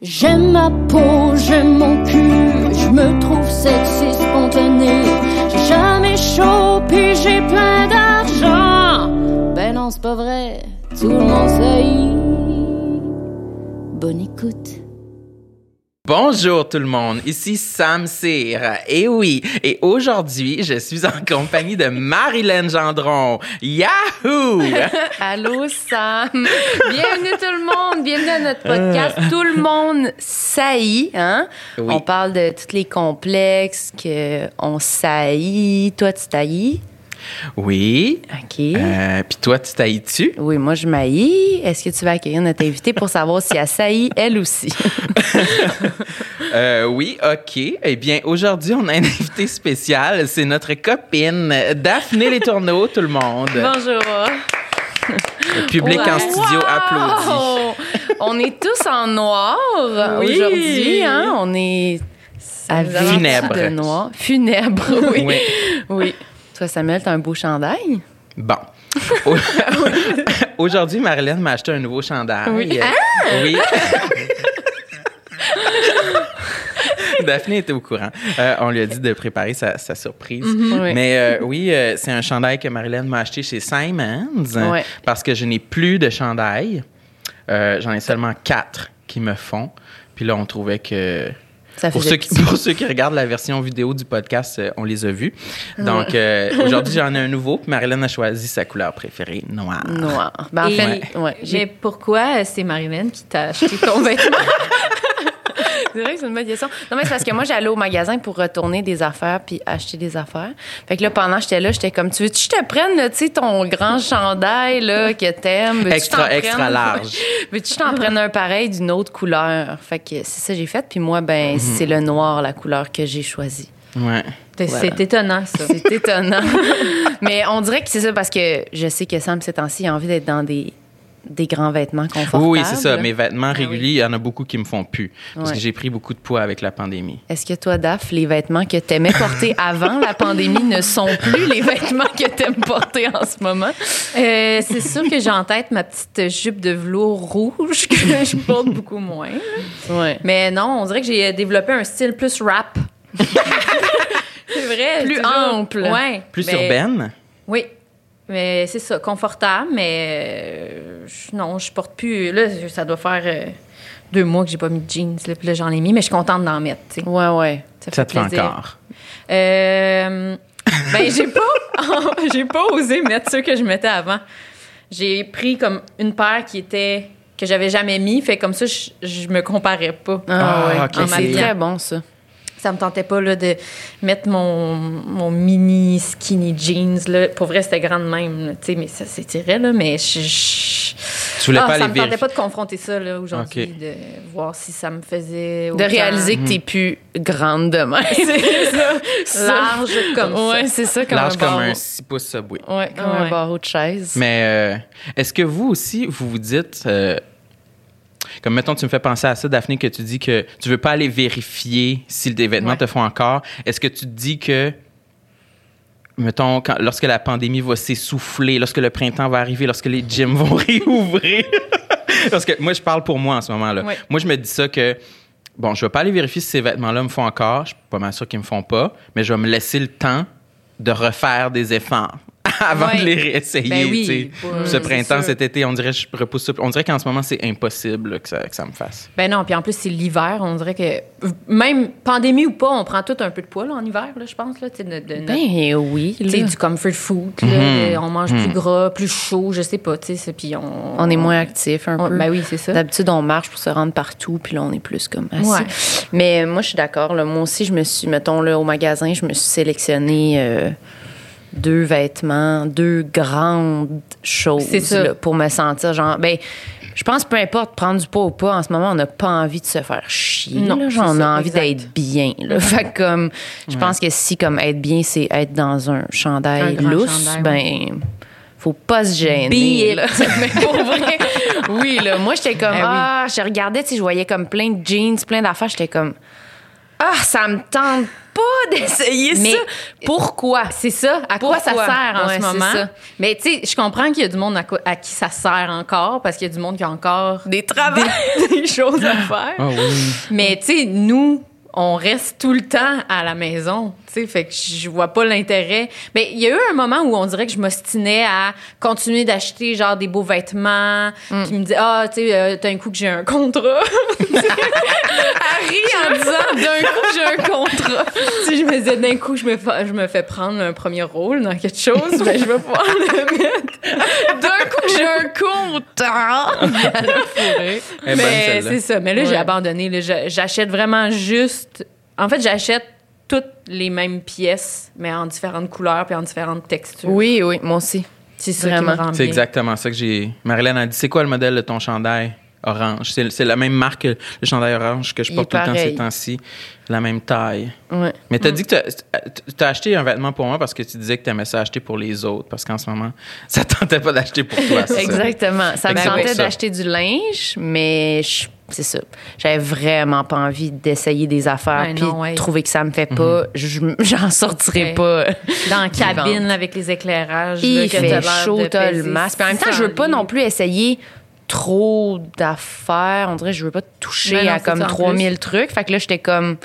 J'aime ma peau, j'aime mon cul, je me trouve sexy spontané. J'ai jamais chaud, Bonjour tout le monde, ici Sam Cyr. Et oui, et aujourd'hui, je suis en compagnie de Marilyn Gendron. Yahoo! Allô Sam! Bienvenue tout le monde, bienvenue à notre podcast. Tout le monde saillit, hein? Oui. On parle de tous les complexes que on saillit. Toi, tu taillis? Oui. OK. Euh, Puis toi, tu tailles-tu? Oui, moi, je maillis. Est-ce que tu vas accueillir notre invitée pour savoir si elle saillit, elle aussi? Euh, oui, OK. Eh bien, aujourd'hui, on a un invité spécial. C'est notre copine Daphné Les Tourneaux, tout le monde. Bonjour! Le public en studio applaudit. Wow! On est tous en noir Oui. aujourd'hui, hein? On est à Funèbre. de noir. Funèbre, oui. Oui. Oui. Toi, Samuel, t'as un beau chandail? Bon. Au- Aujourd'hui, Marilyn m'a acheté un nouveau chandail. Oui. Oui. Daphné était au courant. Euh, on lui a dit de préparer sa, sa surprise. Oui. Mais euh, oui, euh, c'est un chandail que Marilyn m'a acheté chez Simons Ouais. parce que je n'ai plus de chandail. Euh, J'en ai seulement quatre qui me font. Puis là, on trouvait que Ça pour ceux, qui, pour ceux qui regardent la version vidéo du podcast, euh, on les a vus. Donc, euh, aujourd'hui, j'en ai un nouveau. Puis Marilyn a choisi sa couleur préférée, noir. Noir. Ben, en Et- fait, ouais, j'ai- Mais pourquoi c'est Marilyn qui t'a acheté ton vêtement? c'est vrai que c'est une bonne question. Non, mais c'est parce que moi, j'allais au magasin pour retourner des affaires puis acheter des affaires. Fait que là, pendant que j'étais là, j'étais comme, tu veux-tu que je te prenne, tu sais, ton grand chandail, là, que t'aimes? Extra, t'en extra prenne? large. Veux-tu que je t'en prenne un pareil d'une autre couleur? Fait que c'est ça que j'ai fait. Puis moi, ben, Mhm. c'est le noir, la couleur que j'ai choisie. Ouais. C'est étonnant, ça. C'est étonnant. Mais on dirait que c'est ça parce que je sais que Sam, ces temps-ci, il a envie d'être dans des, des grands vêtements confortables. Oui, oui, c'est ça. Mes vêtements réguliers, oui. il y en a beaucoup qui me font plus. Parce Ouais. que j'ai pris beaucoup de poids avec la pandémie. Est-ce que toi, Daph, les vêtements que t'aimais porter avant la pandémie ne sont plus les vêtements que t'aimes porter en ce moment? Euh, c'est sûr que j'ai en tête ma petite jupe de velours rouge que je porte beaucoup moins. Ouais. Mais non, on dirait que j'ai développé un style plus rap. c'est vrai. Plus toujours. ample. Ouais. Plus mais- urbaine? Oui. Mais c'est ça, confortable, mais euh, je- non, je porte plus. Là, ça doit faire euh, deux mois que j'ai pas mis de jeans. Là, puis là, j'en ai mis, mais je suis contente d'en mettre. tu sais. Ouais, ouais. Ça te fait plaisir. encore. Euh, ben, j'ai pas, j'ai pas osé mettre ceux que je mettais avant. J'ai pris comme une paire qui était que j'avais jamais mis, fait comme ça, je, je me comparais pas. Ah, Ah, ouais. ok, c'est- c'est très bon, ça. Ça me tentait pas là, de mettre mon, mon mini skinny jeans. Là. Pour vrai, c'était grand de même. là, tu sais, mais ça s'étirait, là. Mais je. je- Tu voulais Ah, pas ça aller me tentait pas de confronter ça là, aujourd'hui, de voir si ça me faisait. De réaliser que t'es plus grande de même. c'est ça. Large comme ouais, ça. c'est ça, comme Large un comme barreau. un 6 pouces subway. Ouais, comme Ouais. un barreau de chaise. Mais euh, est-ce que vous aussi, vous vous dites, euh, comme mettons, tu me fais penser à ça, Daphné, que tu dis que tu veux pas aller vérifier si tes vêtements Ouais. te font encore. Est-ce que tu te dis que, mettons, quand, lorsque la pandémie va s'essouffler, lorsque le printemps va arriver, lorsque les gyms vont réouvrir, parce que moi, je parle pour moi en ce moment-là. Moi, je me dis ça que, bon, je vais pas aller vérifier si ces vêtements-là me font encore. Je suis pas mal sûr qu'ils me font pas, mais je vais me laisser le temps de refaire des efforts avant Ouais. de les réessayer. Ben oui, tu sais. pour- Ce printemps, cet été, on dirait que je repousse ça. On dirait qu'en ce moment, c'est impossible là, que, ça, que ça me fasse. Ben non, puis en plus, c'est l'hiver. On dirait que, même pandémie ou pas, on prend tout un peu de poids là, en hiver, là, je pense. Là, tu sais, de, de- Ben oui, tu sais, là. du comfort food. là, Mhm. de- on mange plus gras, plus chaud, je sais pas. tu sais, c'est- Puis on, On est moins actif un on- peu. Ben oui, c'est ça. D'habitude, on marche pour se rendre partout, puis là, on est plus comme assis. Ouais. Mais moi, je suis d'accord. Moi aussi, je me suis, mettons, là, au magasin, je me suis sélectionné euh, deux vêtements, deux grandes choses C'est ça. là, pour me sentir genre. Ben, je pense peu importe prendre du poids ou pas, en ce moment, on n'a pas envie de se faire chier. Non, là. c'est Genre, on ça, a envie exact. d'être bien. Là. Fait que, comme, je pense que si, comme, être bien, c'est être dans un chandail Un lousse, chandail, ben. Faut pas se gêner. Là. Mais pour vrai, oui, là. Moi, j'étais comme, Ben oui. ah, je regardais, tu sais, je voyais comme plein de jeans, plein d'affaires. J'étais comme, Ah, ça me tente pas d'essayer Mais- ça. Pourquoi? C'est ça. À quoi ça sert en Ouais, ce c'est moment? ça. Mais tu sais, je comprends qu'il y a du monde à, qui ça sert encore parce qu'il y a du monde qui a encore Des travaux. des, des choses à faire. Ah oui. Mais tu sais, nous, on reste tout le temps à la maison. Tu sais, fait que je vois pas l'intérêt. Mais il y a eu un moment où on dirait que je m'ostinais à continuer d'acheter genre des beaux vêtements. Puis me dit ah, tu sais, euh, d'un coup que j'ai un contrat. Harry en disant d'un coup j'ai un contrat. sais, je me disais d'un coup je me fais, je me fais prendre un premier rôle dans quelque chose, ben je vais pouvoir le mettre. D'un coup j'ai un contrat. Eh ben, Mais c'est ça. Mais là, j'ai abandonné. J'achète vraiment juste. En fait, j'achète toutes les mêmes pièces, mais en différentes couleurs puis en différentes textures. Oui, oui, moi aussi. c'est ça qui vraiment. me rend C'est bien. exactement ça que j'ai. Marilyn a dit c'est quoi le modèle de ton chandail? Orange C'est c'est la même marque que le chandail orange que je porte tout le temps ces temps-ci, la même taille. Ouais. Mais t'as dit que t'as- t'as acheté un vêtement pour moi parce que tu disais que t'aimais ça acheter pour les autres parce qu'en ce moment ça tentait pas d'acheter pour toi. ça? Exactement. Ça me tentait d'acheter du linge, mais c'est ça. J'avais vraiment pas envie d'essayer des affaires Ouais, puis ouais. trouver que ça me fait pas. Je- J'en sortirai Ouais. pas. Dans la cabine avec les éclairages. là, Il que fait chaud, t'as le masque. Puis en même temps, je veux pas 600 non plus essayer trop d'affaires. On dirait que je veux pas toucher non, à comme ça, en 3000 trucs. Fait que là, j'étais comme...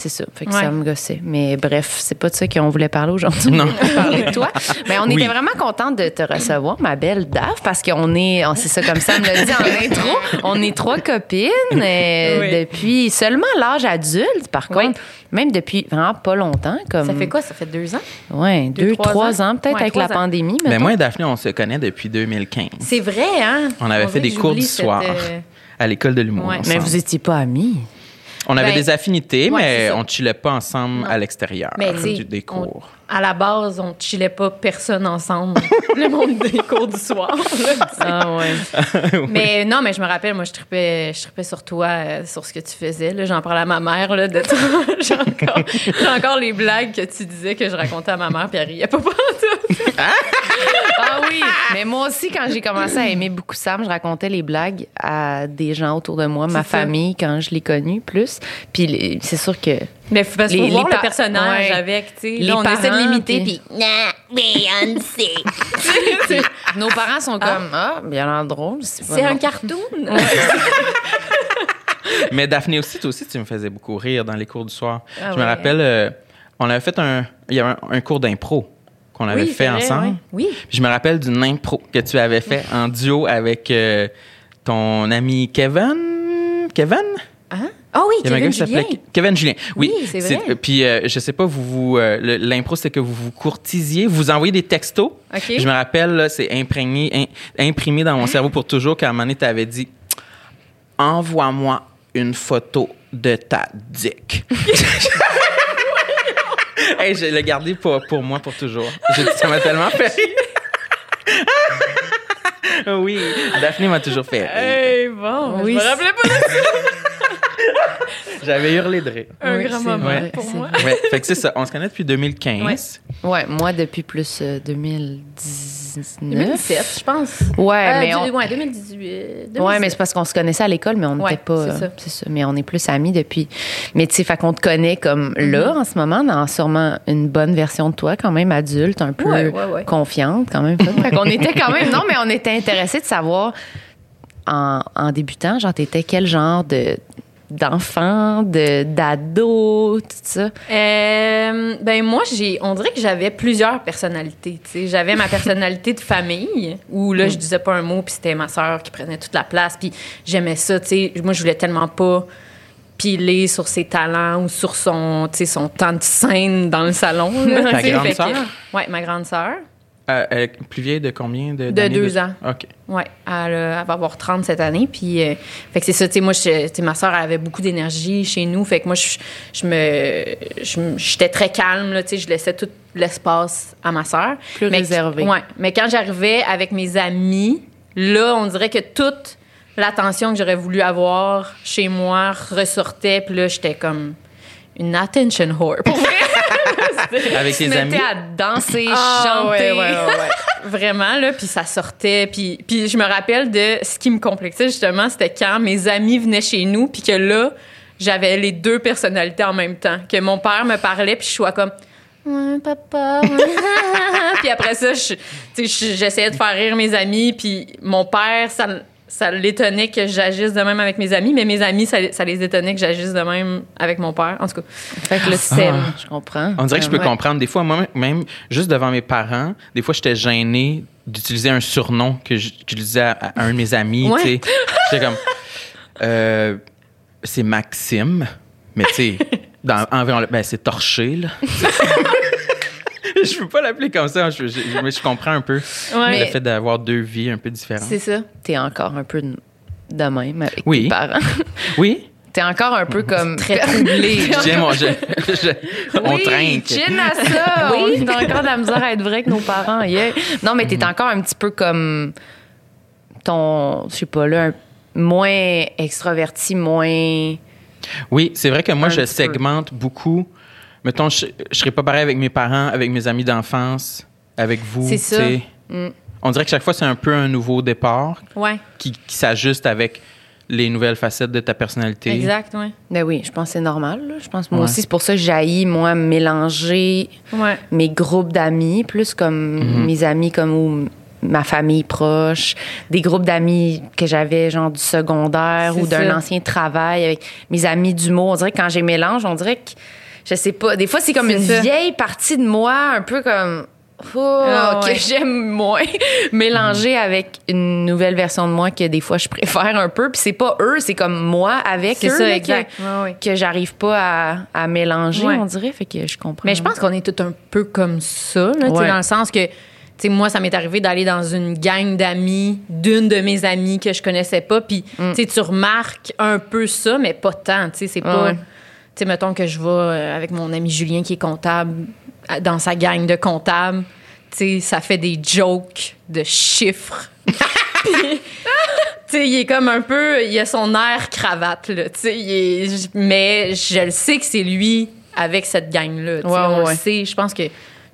C'est ça. Fait que Ouais. ça me gossait. Mais bref, c'est pas de ça qu'on voulait parler aujourd'hui. Non. On voulait parler de toi. Mais on Oui. était vraiment contente de te recevoir, ma belle Dave, parce qu'on est, on- c'est ça comme ça, me l'a dit en intro, on est trois copines euh, Oui. depuis seulement l'âge adulte, par Oui. contre, même depuis vraiment pas longtemps. Comme, Ça fait quoi? Ça fait deux ans? Ouais, deux, Deux, trois trois ans, ans? peut-être Ouais, avec la ans. pandémie. Mais mettons. moi et Daphné, on se connaît depuis 2015. C'est vrai, hein? On avait fait des cours du soir euh, à l'école de l'humour. Ouais. Mais vous étiez pas amis. On avait Ben, des affinités, ouais, mais on chillait pas ensemble Non. à l'extérieur du- des cours. À la base, on chillait pas personne ensemble. le monde des cours du soir. là. Ah ouais. Mais non, mais je me rappelle, moi, je tripais, je tripais sur toi, euh, sur ce que tu faisais. J'en parlais à ma mère, là, de toi. j'ai, encore, les blagues que tu disais que je racontais à ma mère, puis elle riait pas tout. Ah oui. Mais moi aussi, quand j'ai commencé à aimer beaucoup Sam, je racontais les blagues à des gens autour de moi, ma famille, quand je l'ai connu plus. Puis c'est sûr que Mais faut, parce Les- voir les le personnage ouais. avec, tu sais. Les Là, on essaie de parents, l'imiter, puis- Beyoncé. nos parents sont comme ah, bien l'air drôle. C'est, un cartoon? Mais Daphné aussi, toi aussi, tu me faisais beaucoup rire dans les cours du soir. Ah je me rappelle, euh, on avait fait un, il y avait un, un cours d'impro qu'on avait Oui, fait vrai, ensemble. Oui. Puis je me rappelle d'une impro que tu avais fait en duo avec euh, ton ami Kevin? Kevin? Hein? Ah oui, Il y avait un Kevin Julien. Ke- Kevin Julien. Oui, Oui, c'est vrai. Puis euh, je sais pas, vous, vous euh, l'impro c'était que vous vous courtisiez, vous envoyez des textos. OK. Je me rappelle, là, c'est imprégné, im- imprimé dans mon cerveau pour toujours qu'à un moment donné, tu avais dit Envoie-moi une photo de ta dick. hey, je l'ai gardé pour, pour moi pour toujours. Je- ça m'a tellement fait rire. oui, Daphné m'a toujours fait rire. Hey, bon, Oui, je me c'est- rappelais pas de J'avais hurlé de rire. un Oui, grand moment vrai. pour C'est moi. vrai. Ouais, fait que c'est ça. On se connaît depuis 2015. Ouais, moi depuis plus euh, 2019. 2017, je pense. Ouais, Euh, mais du- on- ouais, 2018. Ouais, mais c'est parce qu'on se connaissait à l'école, mais on Ouais, n'était pas. c'est euh, ça. Mais on est plus amis depuis. Mais tu sais, fait qu'on te connaît comme Mm-hmm. là, en ce moment, dans sûrement une bonne version de toi, quand même adulte, un peu Ouais, ouais, ouais. confiante, quand même. fait qu'on était quand même. Non, mais on était intéressés de savoir, en, en débutant, genre, t'étais quel genre de d'enfant, de d'ado, tout ça? Euh, ben moi, j'ai, on dirait que j'avais plusieurs personnalités. tu sais. J'avais ma personnalité de famille où là, je disais pas un mot, puis c'était ma sœur qui prenait toute la place, puis j'aimais ça. tu sais. Moi, je voulais tellement pas piler sur ses talents ou sur son, tu sais, son temps de scène dans le salon. là, Ta grande sœur? Ouais, ma grande sœur. Euh, elle est plus vieille de combien de De deux ans. OK. Ouais, elle, euh, elle va avoir 30 cette année. Puis, euh, fait que c'est ça, tu sais, moi, je- ma soeur avait beaucoup d'énergie chez nous. Fait que moi, je, je me, j'étais très calme, là, tu sais, je laissais tout l'espace à ma soeur. Plus mais, réservé. Ouais, mais quand j'arrivais avec mes amis, là, on dirait que toute l'attention que j'aurais voulu avoir chez moi ressortait. Puis là, j'étais comme une attention whore. Pour vrai. Avec Tu tes te amis. à danser, Ah, chanter. ouais, ouais, ouais, ouais. Vraiment, là, puis ça sortait. Puis, puis je me rappelle de ce qui me complexait, justement, c'était quand mes amis venaient chez nous, puis que là, j'avais les deux personnalités en même temps. Que mon père me parlait, puis je sois comme. Ouais, papa. ouais. puis après ça, je- j'essayais de faire rire mes amis, puis mon père, ça, ça l'étonnait que j'agisse de même avec mes amis, mais mes amis, ça, ça les étonnait que j'agisse de même avec mon père. En tout cas, Fait que là, tu t'aimes. Je comprends. On dirait que je peux Ouais. comprendre. Des fois, moi, même juste devant mes parents, des fois, j'étais gêné d'utiliser un surnom que j'utilisais à, à un de mes amis. Ouais. J'étais comme, euh, c'est Maxime, mais tu sais, ben, c'est torché, là. je peux pas l'appeler comme ça. Je, je- mais je comprends un peu Ouais. le fait d'avoir deux vies un peu différentes. c'est ça. T'es encore un peu de de même avec Oui. tes parents. Oui, T'es encore un peu comme. Très troublé. J'aime, on, je- je- on oui, trinque. à ça. On est encore de la misère à être vrai avec nos parents. yeah. Non, mais t'es encore un petit peu comme ton, je sais pas là, un- moins extraverti, moins. Oui, c'est vrai que moi, je petit peu. segmente beaucoup. Mettons, je, je serais pas pareil avec mes parents, avec mes amis d'enfance, avec vous. C'est ça. Mm. On dirait que chaque fois, c'est un peu un nouveau départ Ouais, qui, qui s'ajuste avec les nouvelles facettes de ta personnalité. exact, ouais. Ben oui, je pense que c'est normal. là. Je pense moi Ouais. aussi, c'est pour ça que j'haïs, moi, mélanger Ouais. mes groupes d'amis, plus comme Mhm. mes amis, comme ou ma famille proche, des groupes d'amis que j'avais, genre du secondaire ou d'un ancien travail avec mes amis d'humour. On dirait que quand j'ai mélange, on dirait que, je sais pas, des fois, c'est comme une ça. vieille partie de moi, un peu comme. Oh, Ah, que ouais. j'aime moins mélanger avec une nouvelle version de moi que des fois je préfère un peu puis c'est pas eux c'est comme moi avec eux ça, là, exact. que, Ouais, ouais. que j'arrive pas à, à mélanger on dirait fait que je comprends Mais je pense qu'on est tout un peu comme ça, là, tu sais, Ouais. dans le sens que, tu sais, moi, ça m'est arrivé d'aller dans une gang d'amis d'une de mes amies que je connaissais pas, puis, tu sais, tu remarques un peu ça, mais pas tant, tu sais, c'est pas... Ouais. Sais, mettons que je vais euh, avec mon ami Julien qui est comptable, dans sa gang de comptables, tu sais, ça fait des jokes de chiffres. Puis, tu sais, il est comme un peu, il a son air cravate, là, tu sais, mais je le sais que c'est lui avec cette gang-là, tu sais, Ouais, on ouais. le sait, je pense que tout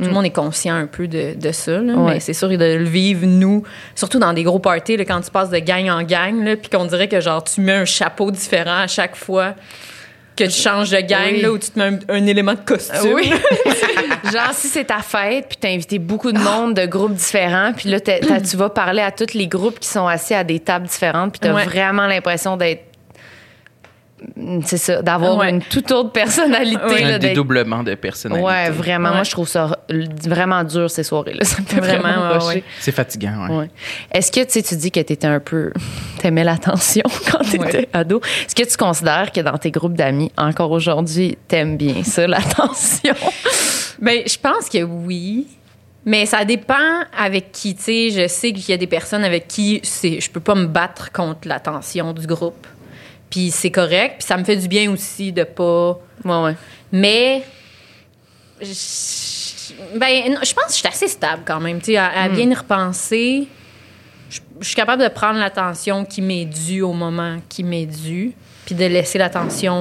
le monde est conscient un peu de, de ça, là, Ouais. mais c'est sûr de le vivre, nous, surtout dans des gros parties, là, quand tu passes de gang en gang, puis qu'on dirait que, genre, tu mets un chapeau différent à chaque fois que tu changes de gang, Oui. là, ou tu te mets un, un élément de costume. Oui. Genre, si c'est ta fête, puis t'as invité beaucoup de monde de groupes différents, puis là, tu vas parler à tous les groupes qui sont assis à des tables différentes, puis t'as Ouais. vraiment l'impression d'être. C'est ça, d'avoir Ouais. une toute autre personnalité. Ouais. là, Un dédoublement de personnalité. Ouais, vraiment. Ouais. Moi, je trouve ça vraiment dur, ces soirées-là. Ça me fait vraiment, Vraiment, ouais, rocher. ouais. C'est fatigant, ouais. Ouais. Est-ce que tu sais, tu dis que tu étais un peu. T'aimais l'attention quand tu étais Ouais. ado. Est-ce que tu considères que dans tes groupes d'amis, encore aujourd'hui, t'aimes bien ça, l'attention? Ben, je pense que oui. Mais ça dépend avec qui, tu sais. Je sais qu'il y a des personnes avec qui c'est, je peux pas me battre contre l'attention du groupe. Puis c'est correct. Puis ça me fait du bien aussi de pas. Ouais, ouais. Mais. Je, ben, je pense que je suis assez stable quand même, tu sais. À, à bien y repenser, je, je suis capable de prendre l'attention qui m'est due au moment qui m'est due. Puis de laisser l'attention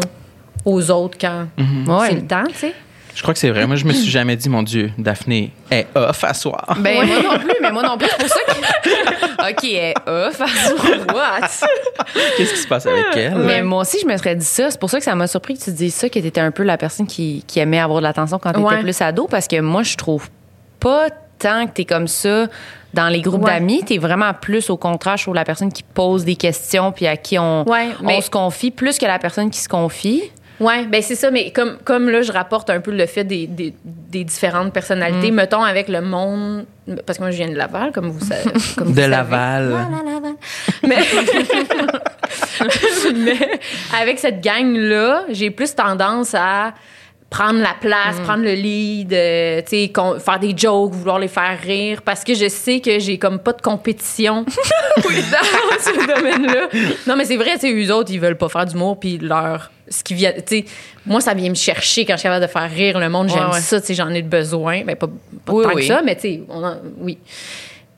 aux autres quand Ouais. c'est le temps, tu sais. Je crois que c'est vrai. Moi, je me suis jamais dit, mon Dieu, Daphné est off à soir. Ben, moi non plus, mais moi non plus. C'est pour ça que. OK, elle est off. What? Qu'est-ce qui se passe avec elle? Mais moi aussi, je me serais dit ça. C'est pour ça que ça m'a surpris que tu dises ça, que tu étais un peu la personne qui, qui aimait avoir de l'attention quand tu étais Ouais. plus ado, parce que moi, je trouve pas tant que tu es comme ça dans les groupes Ouais. d'amis. Tu es vraiment plus, au contraire, je trouve la personne qui pose des questions puis à qui on, Ouais, on se confie, plus que la personne qui se confie. Oui, ben c'est ça, mais comme, comme là, je rapporte un peu le fait des, des, des différentes personnalités, Mm. mettons avec le monde, parce que moi, je viens de Laval, comme vous savez. Comme vous De savez. Laval. Mais, mais avec cette gang-là, j'ai plus tendance à prendre la place, Mm. prendre le lead, euh, tu sais, faire des jokes, vouloir les faire rire, parce que je sais que j'ai comme pas de compétition dans ce domaine-là. Non, mais c'est vrai, tu sais, eux autres, ils veulent pas faire d'humour, puis leur... Ce qui vient, tu sais, moi, ça vient me chercher quand je suis capable de faire rire le monde. J'aime Ouais, ouais. ça, tu sais, j'en ai besoin. Ben, pas, pas Oui, tant oui. que ça, mais tu sais, on en- oui.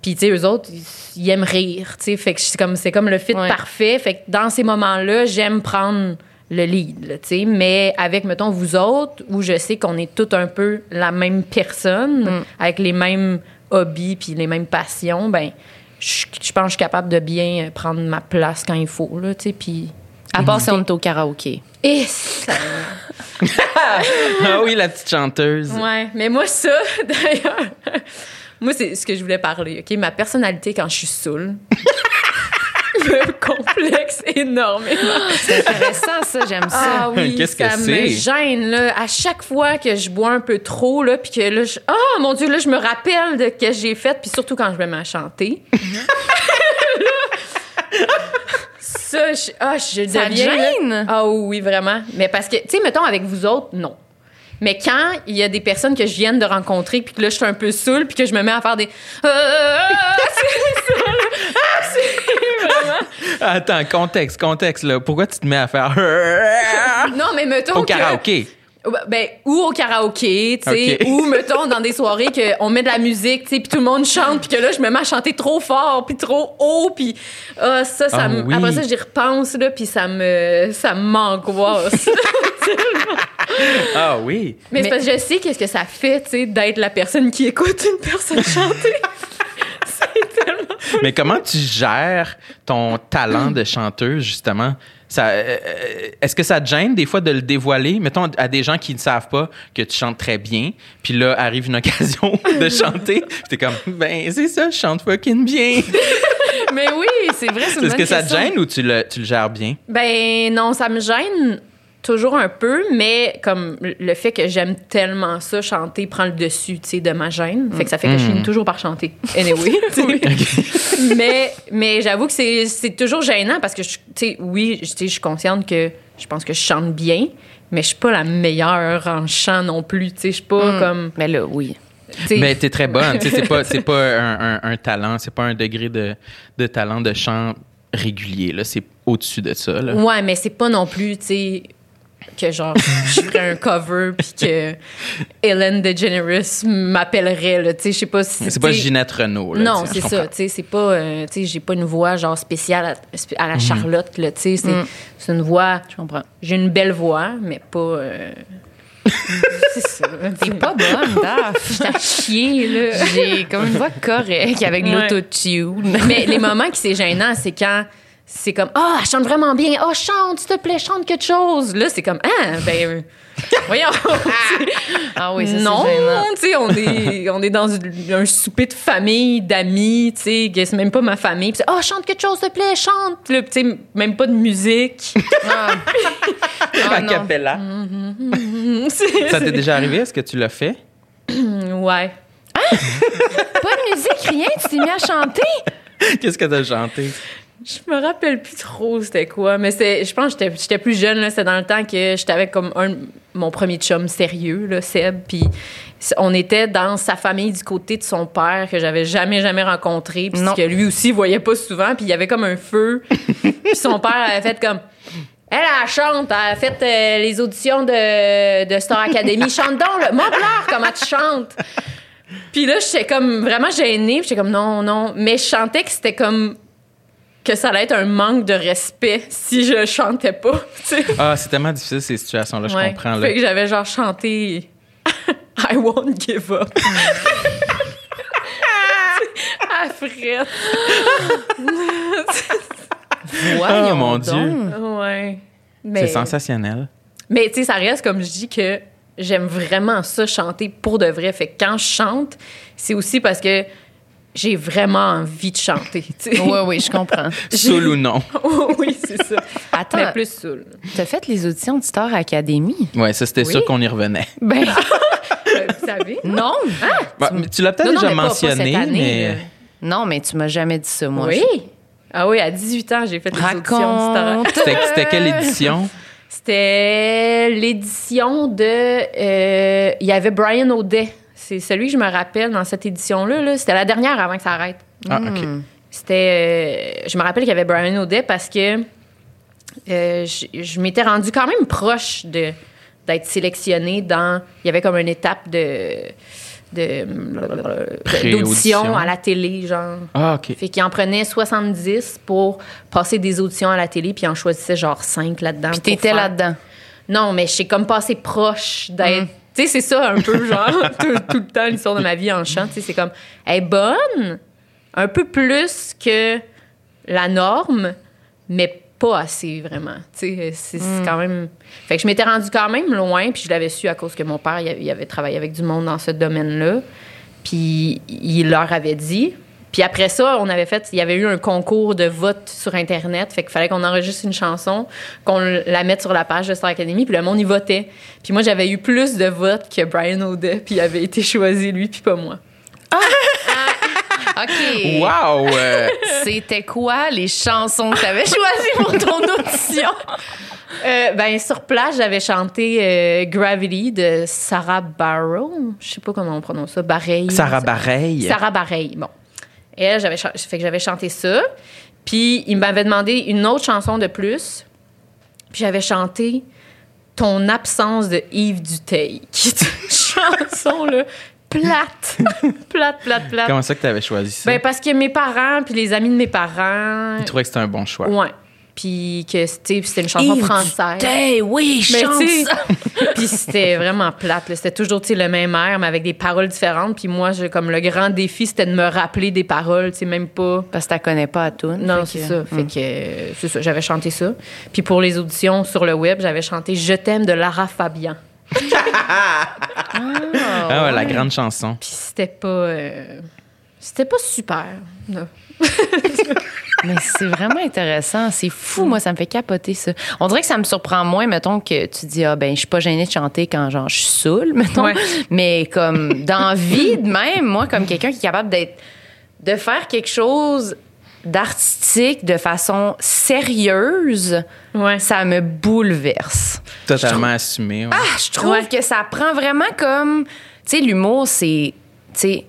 Puis, tu sais, eux autres, ils- aiment rire, tu sais. Fait que c'est comme, c'est comme le fit Ouais. parfait. Fait que dans ces moments-là, j'aime prendre le lead, là, tu sais. Mais avec, mettons, vous autres, où je sais qu'on est tous un peu la même personne, Mm. avec les mêmes hobbies puis les mêmes passions, ben je je pense que je suis capable de bien prendre ma place quand il faut, là, tu sais. Puis À part si on est au karaoké. Et ça... Ah oui, la petite chanteuse. Ouais, mais moi, ça, d'ailleurs, moi, c'est ce que je voulais parler, OK? Ma personnalité quand je suis saoule complexe énormément. C'est intéressant, ça, j'aime ça. Ah oui, Qu'est-ce que ça me gêne, là. À chaque fois que je bois un peu trop, là, puis que là, je... Ah, mon Dieu, là, je me rappelle de ce que j'ai fait, puis surtout quand je me mets à chanter. ça, je, ah, je Ça là- gêne? Ah oui, vraiment. Mais parce que, tu sais, mettons, avec vous autres, non. Mais quand il y a des personnes que je viens de rencontrer, puis que là, je suis un peu saoule, puis que je me mets à faire des... Euh, c'est ça. Attends, contexte, contexte, là. Pourquoi tu te mets à faire Non, mais mettons au que- karaoké? Ben, ou au karaoké, tu sais, ou mettons dans des soirées qu'on met de la musique, tu sais, puis tout le monde chante, puis que là je me mets à chanter trop fort, puis trop haut, puis ah, ça, ça Ah me- oui. après ça j'y repense là, puis ça me, ça m'angoisse. Ah oui. Mais, Mais- c'est parce que je sais qu'est-ce que ça fait, tu sais, d'être la personne qui écoute une personne chanter. Mais comment tu gères ton talent de chanteuse, justement? Ça, euh, est-ce que ça te gêne des fois de le dévoiler? Mettons à des gens qui ne savent pas que tu chantes très bien, puis là arrive une occasion de chanter, puis t'es comme, ben c'est ça, je chante fucking bien. Mais oui, c'est vrai, c'est une Est-ce que ça te question. gêne ou tu le, tu le gères bien? Ben non, ça me gêne toujours un peu, mais comme le fait que j'aime tellement ça, chanter prend le dessus, tu sais, de ma gêne. Fait que ça fait que je finis toujours par chanter. Anyway. mais mais j'avoue que c'est c'est toujours gênant parce que, je- tu sais, oui, je tu sais, je suis consciente que je pense que je chante bien, mais je suis pas la meilleure en chant non plus, tu sais, je suis pas comme... Mais là, oui. tu sais, Mais t'es très bonne. tu sais, c'est pas, c'est pas un, un- un talent, c'est pas un degré de, de talent de chant régulier. Là, c'est au-dessus de ça. Là. Ouais, mais c'est pas non plus, tu sais, que genre, je ferais un cover puis que Ellen DeGeneres m'appellerait, là, tu sais, je sais pas si. C'est pas Ginette Renault. là, Non, c'est ça, tu sais, c'est pas, euh, tu sais, j'ai pas une voix genre spéciale à, à la Charlotte, là, tu sais, c'est Mm. c'est une voix, Je comprends. j'ai une belle voix, mais pas. euh, c'est ça. T'es pas bonne, Daph. à chier, là. J'ai comme une voix correcte avec Ouais. l'autotune. Mais les moments qui c'est gênant, c'est quand c'est comme ah, elle chante vraiment bien. Oh, chante, s'il te plaît, chante quelque chose. Là, c'est comme ah, ben voyons. Ah oui, ça, non, tu sais, on est on est dans un souper de famille, d'amis, tu sais, que c'est même pas ma famille. Puis c'est, oh, chante quelque chose, s'il te plaît, chante. Là, tu sais, même pas de musique. Ah. Ah, A non. cappella. C'est- Ça t'est déjà arrivé? Est-ce que tu l'as fait? Ouais. Pas de musique, rien, tu t'es mis à chanter? Qu'est-ce que t'as chanté? Je me rappelle plus trop c'était quoi, mais c'est, je pense que j'étais, j'étais plus jeune, là, c'était dans le temps que j'étais avec comme un, mon premier chum sérieux, là, Seb, puis on était dans sa famille du côté de son père que j'avais jamais, jamais rencontré, puis Non. que lui aussi voyait pas souvent, puis il y avait comme un feu, puis son père avait fait comme... Elle, elle chante, elle a fait euh, les auditions de, de Star Academy. Chante donc, là. Montre-leur comment tu chantes. Puis là, j'étais comme vraiment gênée. J'étais comme non, non. Mais je chantais que c'était comme que ça allait être un manque de respect si je chantais pas. Ah, c'est tellement difficile ces situations-là, je comprends. Là. Fait que j'avais genre chanté I won't give up. à frette. Voyons Oh, mon donc. Dieu. Ouais. C'est sensationnel. mais tu sais, ça reste comme je dis que j'aime vraiment ça chanter pour de vrai. Fait que quand je chante, c'est aussi parce que j'ai vraiment envie de chanter. tu sais. Oui, oui, je comprends. Soul ou non? oui, c'est ça. Attends, Mais plus saoul. t'as fait les auditions de Star Academy? Ouais, ça, c'était Oui. sûr qu'on y revenait. Ben, Euh, Vous savez? non. Bah, mais tu l'as peut-être déjà mais pas- pas mentionné, année, mais. Non, mais tu m'as jamais dit ça, moi. oui. Ah oui, à 18 ans, j'ai fait les auditions de Star Raconte. C'était c'était quelle édition? C'était l'édition de. euh, Il y avait Brian O'Day. C'est celui que je me rappelle dans cette édition-là. là. C'était la dernière avant que ça arrête. Ah, OK. C'était. euh, je me rappelle qu'il y avait Brian O'Day parce que euh, je, je m'étais rendue quand même proche de d'être sélectionnée dans. Il y avait comme une étape de. d'audition à la télé, genre. Ah, OK. Fait qu'il en prenait 70 pour passer des auditions à la télé, puis il en choisissait genre 5 là-dedans. Puis t'étais faire- là-dedans. Non, mais je suis comme passé proche d'être. Tu sais, c'est ça un peu, genre, tout, tout le temps, l'histoire de ma vie en chant. Tu sais, c'est comme, elle est bonne, un peu plus que la norme, mais pas assez vraiment. Tu sais, c'est c'est quand même. Fait que je m'étais rendue quand même loin, puis je l'avais su à cause que mon père, il avait, il avait travaillé avec du monde dans ce domaine-là. Puis il leur avait dit. Puis après ça, on avait fait, il y avait eu un concours de vote sur Internet. Fait qu'il fallait qu'on enregistre une chanson, qu'on la mette sur la page de Star Academy, puis le monde y votait. Puis moi, j'avais eu plus de votes que Brian O'Day, puis il avait été choisi, lui, puis pas moi. OK. Wow! euh, C'était quoi les chansons que t'avais choisies pour ton audition? Euh, ben, sur place, j'avais chanté euh, Gravity de Sarah Barrow. Je sais pas comment on prononce ça. Bareil. Sarah Bareil. Sarah Bareil. Bon. Et elle, j'avais cha- fait que j'avais chanté ça. Puis il m'avait demandé une autre chanson de plus. Puis j'avais chanté Ton absence de Yves Duteil, qui est une chanson là, plate, plate, plate, plate. Comment ça que tu avais choisi ça? Ben parce que mes parents puis les amis de mes parents, Je trouvais que c'était un bon choix. ouais. Puis que c'était c'était une chanson française. Hey, oui, chante ça. puis c'était vraiment plate. C'était toujours le même air, mais avec des paroles différentes. Puis moi, j'ai comme le grand défi, c'était de me rappeler des paroles, tu sais, même pas. Parce que tu connais pas à tout. Non, c'est ça. Fait que euh, c'est ça. J'avais chanté ça. Puis pour les auditions sur le web, j'avais chanté Je t'aime de Lara Fabian. Ah ouais, la grande chanson. Puis c'était pas. euh, c'était pas super. non. Mais c'est vraiment intéressant. C'est fou, moi, ça me fait capoter ça. On dirait que ça me surprend moins, mettons, que tu dis, ah, ben, je suis pas gênée de chanter quand, genre, je suis saoule, mettons. Ouais. Mais comme, dans vie de même, moi, comme quelqu'un qui est capable d'être, de faire quelque chose d'artistique de façon sérieuse, Ouais. ça me bouleverse. Totalement assumé. ouais. Ah, je trouve Ouais. que ça prend vraiment comme. Tu sais, l'humour, c'est. Tu sais,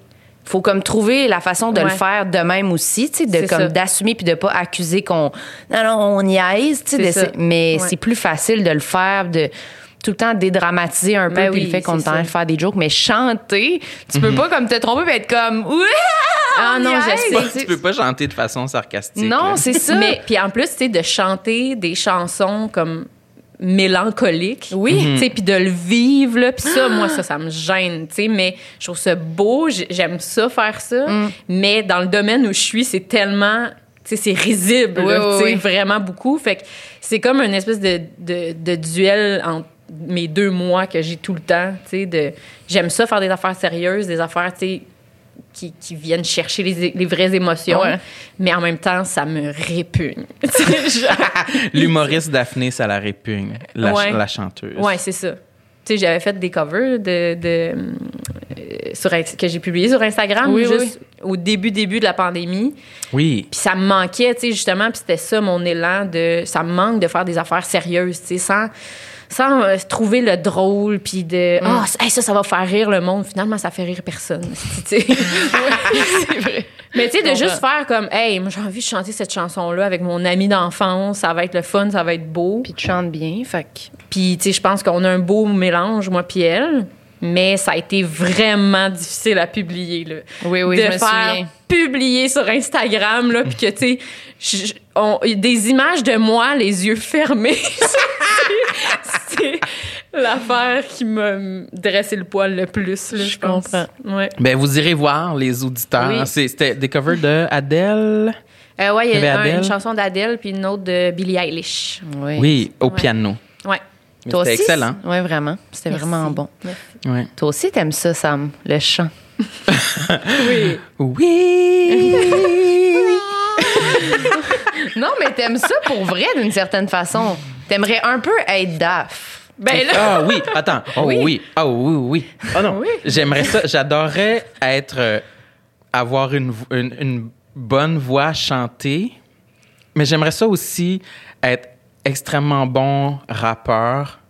faut comme trouver la façon de le faire de même aussi, tu sais, de comme d'assumer puis de pas accuser qu'on. Non, non, on niaise, tu sais. Mais Ouais. c'est plus facile de le faire, de tout le temps dédramatiser un peu Ben puis oui, le fait qu'on est c'est en train de faire des jokes. Mais chanter, tu peux pas comme te tromper puis être comme. Ouais! Ah on non, je sais. Ouais, tu peux pas chanter de façon sarcastique. Non, c'est ça. Mais puis en plus, tu sais, de chanter des chansons comme mélancoliques. Oui. Tu sais, puis de le vivre, là. Puis ça, moi, ça, ça me gêne, tu sais. Mais je trouve ça beau, j'aime ça, faire ça. Mm. Mais dans le domaine où je suis, c'est tellement... Tu sais, c'est risible, Oui, là, oui, tu sais, oui. vraiment beaucoup. Fait que c'est comme une espèce de, de, de duel entre mes deux mois que j'ai tout le temps, tu sais, de... J'aime ça, faire des affaires sérieuses, des affaires, tu sais, qui, qui viennent chercher les, les vraies émotions, Ouais. mais en même temps, ça me répugne. L'humoriste Daphné, ça la répugne. La, Ouais. la chanteuse. ouais, c'est ça. Tu sais, j'avais fait des covers de, de, euh, sur, que j'ai publiés sur Instagram Oui, oui, juste au début, début de la pandémie. Oui. Puis ça me manquait, tu sais, justement, puis c'était ça mon élan de... Ça me manque de faire des affaires sérieuses, tu sais, sans, sans euh, trouver le drôle, puis de... Ah, ça- hey, ça, ça va faire rire le monde. Finalement, ça fait rire personne, c'est vrai. Mais tu sais, de juste faire comme, hey, moi j'ai envie de chanter cette chanson-là avec mon ami d'enfance, ça va être le fun, ça va être beau. Puis tu chantes bien, fait. Puis tu sais, je pense qu'on a un beau mélange, moi puis elle. Mais ça a été vraiment difficile à publier, là. Oui, oui, de je me faire souviens. publier sur Instagram, là, puis que, tu sais, des images de moi, les yeux fermés. C'est l'affaire qui m'a dressé le poil le plus, là, je Je pense. comprends. Ouais. Ben, vous irez voir, les auditeurs. Oui. C'était des covers de Adele. Euh, ouais, il y a une chanson d'Adèle puis une autre de Billie Eilish. Oui. Oui, au Ouais. piano. Toi C'était aussi? excellent. Oui, vraiment. C'était vraiment bon. Merci. Ouais. Toi aussi, t'aimes ça, Sam, le chant. Oui. Oui! Non, mais t'aimes ça pour vrai, d'une certaine façon. T'aimerais un peu être DAF. Ben là, Ah oui, attends. Oh oui. Oui. Ah oui, oui. Oh non. J'aimerais ça. J'adorerais être. euh, avoir une, vo- une, une bonne voix chantée. Mais j'aimerais ça aussi être extrêmement bon rappeur.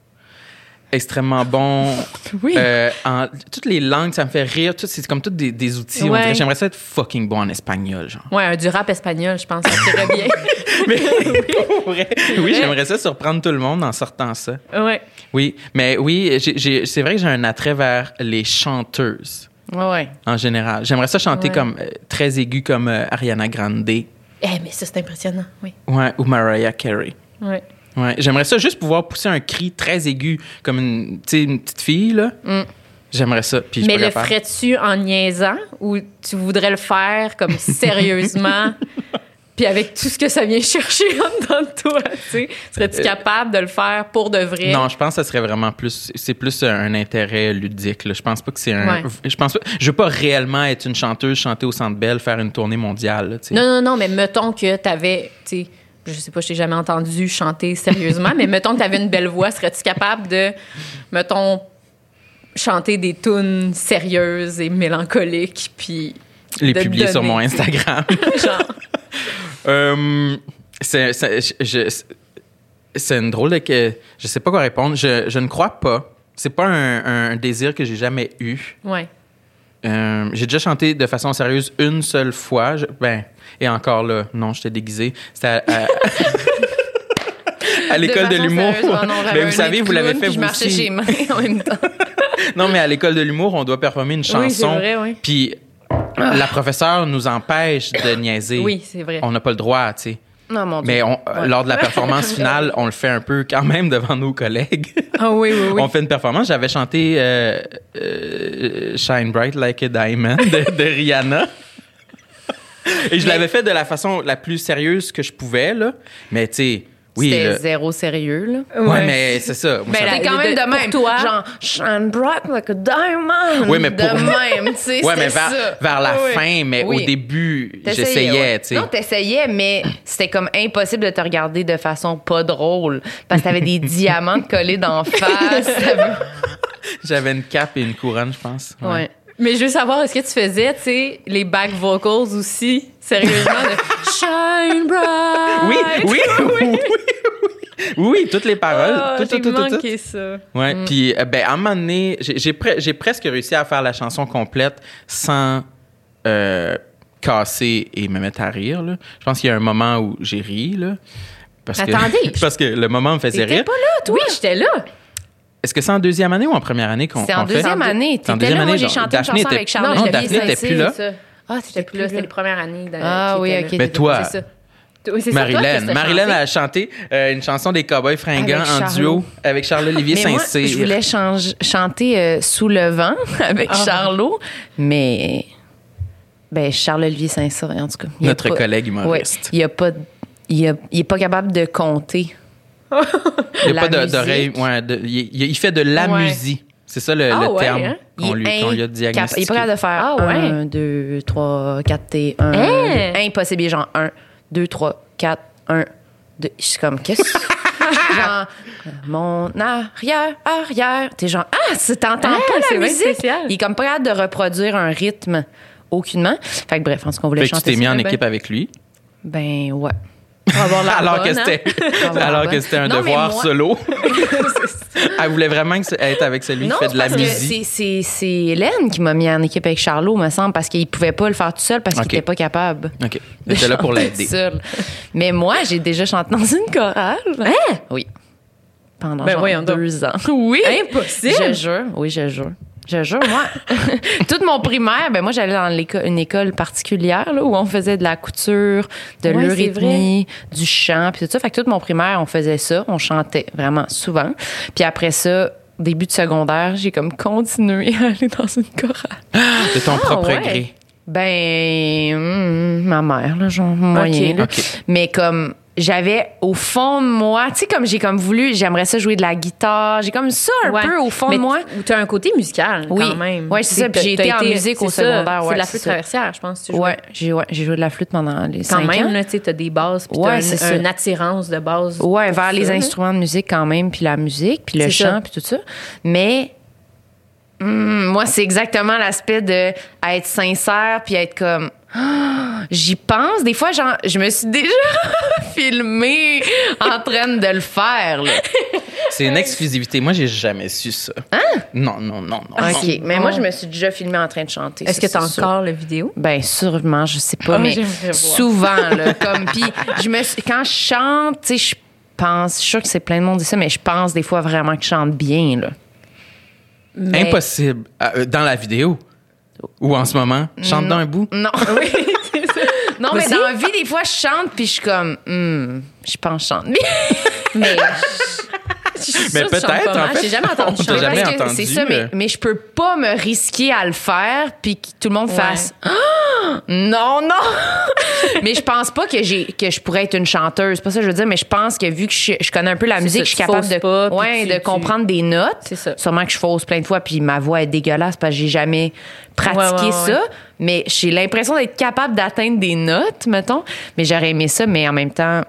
Extrêmement bon. Oui. euh, en, toutes les langues, ça me fait rire. Tout, c'est comme tous des, des outils. Ouais. J'aimerais ça être fucking bon en espagnol, genre. ouais, du rap espagnol, je pense, ça tirait bien. Mais, vrai, oui, j'aimerais ça surprendre tout le monde en sortant ça. ouais. Oui, mais oui, c'est vrai que j'ai un attrait vers les chanteuses Ouais, ouais. en général. J'aimerais ça chanter Ouais. comme euh, très aigu comme euh, Ariana Grande Eh, mais ça, c'est impressionnant, oui. ouais, ou Mariah Carey. Ouais. Ouais, j'aimerais ça juste pouvoir pousser un cri très aigu comme une, une petite fille là. J'aimerais ça. Puis Mais le ferais-tu en niaisant ou tu voudrais le faire comme sérieusement Puis avec tout ce que ça vient chercher en dedans de toi, tu sais, serais-tu Euh, capable de le faire pour de vrai? Non, je pense que ça serait vraiment plus. C'est plus un intérêt ludique. là. Je pense pas que c'est un. Ouais. Je pense pas. Je veux pas réellement être une chanteuse, chanter au Centre Bell, faire une tournée mondiale. là. Non, non, non, mais mettons que t'avais, tu sais, je sais pas, je t'ai jamais entendu chanter sérieusement, mais mettons que t'avais une belle voix, serais-tu capable de, mettons, chanter des tunes sérieuses et mélancoliques, puis Les publier sur mon Instagram. genre, Euh, c'est une drôle de que je sais pas quoi répondre. Je, je ne crois pas. C'est pas un, un désir que j'ai jamais eu. ouais. Euh, j'ai déjà chanté de façon sérieuse une seule fois. Je- ben, et encore là, non, j'étais déguisé. C'était à, à- à l'école de, l'humour. Mais un vous savez, vous l'avez fait vous je marchais aussi. chez mains en même temps. Non, mais à l'école de l'humour, on doit performer une chanson. vrai, oui. Puis la professeure nous empêche de niaiser. Oui, c'est vrai. On n'a pas le droit, tu sais. Non, mon Dieu. Mais on- euh, lors de la performance finale, on le fait un peu quand même devant nos collègues. Ah oui, oui, oui. On fait une performance. J'avais chanté euh, euh, Shine Bright Like a Diamond de, de Rihanna. Et je l'avais fait de la façon la plus sérieuse que je pouvais, là. Mais tu sais, oui. C'était zéro sérieux, là. Ouais, mais c'est ça. Moi, Ben, ça- c'est quand de- même de, pour même. toi. Genre, shine bright like a diamond. Oui, mais pour- De même, tu sais. Ouais, mais vers, ça. vers la Oui. fin, mais Oui. au début, j'essayais, ouais. tu sais. Non, t'essayais, mais c'était comme impossible de te regarder de façon pas drôle. Parce que t'avais des diamants collés d'en face. J'avais une cape et une couronne, je pense. ouais. Mais je veux savoir, est-ce que tu faisais, tu sais, les back vocals aussi, sérieusement, de Shine Bright? Oui, oui, oui, oui, oui, toutes les paroles. Ah, tout, j'ai tout, tout, tout, tout. manqué ça. Ouais, Mm. puis euh, ben à un moment donné, j'ai j'ai pre- j'ai presque réussi à faire la chanson complète sans euh, casser et me mettre à rire. là. Je pense qu'il y a un moment où j'ai ri là. Parce Attendez, que, parce que le moment me faisait T'étais rire. pas là, toi? Oui, j'étais là. Est-ce que c'est en deuxième année ou en première année qu'on C'est en fait? deuxième année. C'est en T'étais deuxième là, moi, année, j'ai chanté une chanson avec Charles Non, Olivier Daphné était Saint-Cyr, plus là. Ah, J'étais plus là, c'était les premières années. Ah oui, ok. Mais toi, Marilyn, Marilyn a chanté euh, une chanson des Cowboys fringants en duo avec Charles-Olivier Saint-Cyr. je voulais change- chanter euh, Sous le vent avec Ah. Charlot, mais ben Charles-Olivier Saint-Cyr, en tout cas. Notre pas- collègue Ouais, il a pas, il, a- il est pas capable de compter. Il n'y a la pas d'oreille. Ouais, il, fait de la Ouais. musique. C'est ça le, Ah le ouais, terme hein? qu'on lui, est qu'on lui a diagnostiqué. Il est pas capable de faire Ah ouais? 1, 2, 3, 4 T, 1. Hein? Impossible, il est genre 1, 2, 3, 4, 1, 2. Je suis comme, qu'est-ce? Que. genre, mon arrière, arrière. T'es genre, ah, tu t'entends Ah, pas c'est la musique. spécial. Il est comme pas capable de reproduire un rythme aucunement. Fait que bref, en ce qu'on voulait Fait que tu chanter. t'es mis en ben- équipe avec lui? Ben, ouais. L'air Alors que bonne, hein? c'était avoir alors que c'était un Non, devoir moi- solo. Elle voulait vraiment être avec celui Non, qui fait de la musique. c'est- Hélène qui m'a mis en équipe avec Charlot, me semble, parce qu'il pouvait pas le faire tout seul parce qu'il était pas capable. OK. J'étais là pour l'aider. Mais moi, j'ai déjà chanté dans une chorale. Hein? Oui. Pendant Ben genre deux ans. Oui. Impossible. Je jure. Oui, je jure. Je jure, moi. Toute mon primaire, ben moi, j'allais dans l'éco- une école particulière là, où on faisait de la couture, de Ouais, du chant, puis tout ça. Fait que toute mon primaire, on faisait ça. On chantait vraiment souvent. Puis après ça, début de secondaire, j'ai comme continué à aller dans une chorale. De ton propre ouais. gré. Ben, hum, ma mère, là, genre, moyen. Mais comme, j'avais au fond de moi, tu sais, comme j'ai comme voulu, j'aimerais ça jouer de la guitare. J'ai comme ça un Ouais. peu au fond Mais de moi. tu- Tu as un côté musical, Oui. quand même. Ouais, c'est ça. Puis j'ai T'as été en musique au c'est ça, secondaire, C'est ouais, de la c'est flûte traversière, je pense. tu jouais. Ouais, j'ai ouais, joué de la flûte pendant les Quand cinq même, ans. là, tu sais, t'as des bases, puis Ouais, c'est une, attirance de base. Ouais, vers les instruments de musique quand même, puis la musique, puis le C'est chant, puis tout ça. Mais hum, moi, c'est exactement l'aspect de être sincère, puis être comme Ah, j'y pense. Des fois, genre, je me suis déjà filmée en train de le faire. Là. C'est une exclusivité. Moi, j'ai jamais su ça. Non, non, non, non. OK, non. mais moi, je me suis déjà filmée en train de chanter. Est-ce ça, que t'as encore la vidéo? Ben sûrement, je sais pas, Ah, mais souvent là, comme puis je me suis- quand je chante, tu sais, je pense, je suis sûre que c'est plein de monde dit ça, mais je pense des fois vraiment que je chante bien là. Mais- Impossible. Ah, euh, dans la vidéo? Ou en ce moment. Chante dans un bout. Non. Oui, c'est ça. Non, mais dans la vie, des fois, je chante puis je suis comme, Hmm, je pense que je chante. Mais, Mais peut-être, en fait. J'ai jamais entendu On t'a chanter. jamais Parce que entendu, C'est ça, mais, mais je peux pas me risquer à le faire puis que tout le monde Ouais. fasse, Ah! non, non. mais je pense pas que j'ai que je pourrais être une chanteuse. C'est pas ça que je veux dire, mais je pense que vu que je, je connais un peu la musique, ça, je suis capable de, pas, ouais, tu- de tu- comprendre des notes. C'est ça. Sûrement que je fausse plein de fois, puis ma voix est dégueulasse parce que j'ai jamais pratiqué Ouais, ouais, ouais. ça. Mais j'ai l'impression d'être capable d'atteindre des notes, mettons. Mais j'aurais aimé ça, mais en même temps,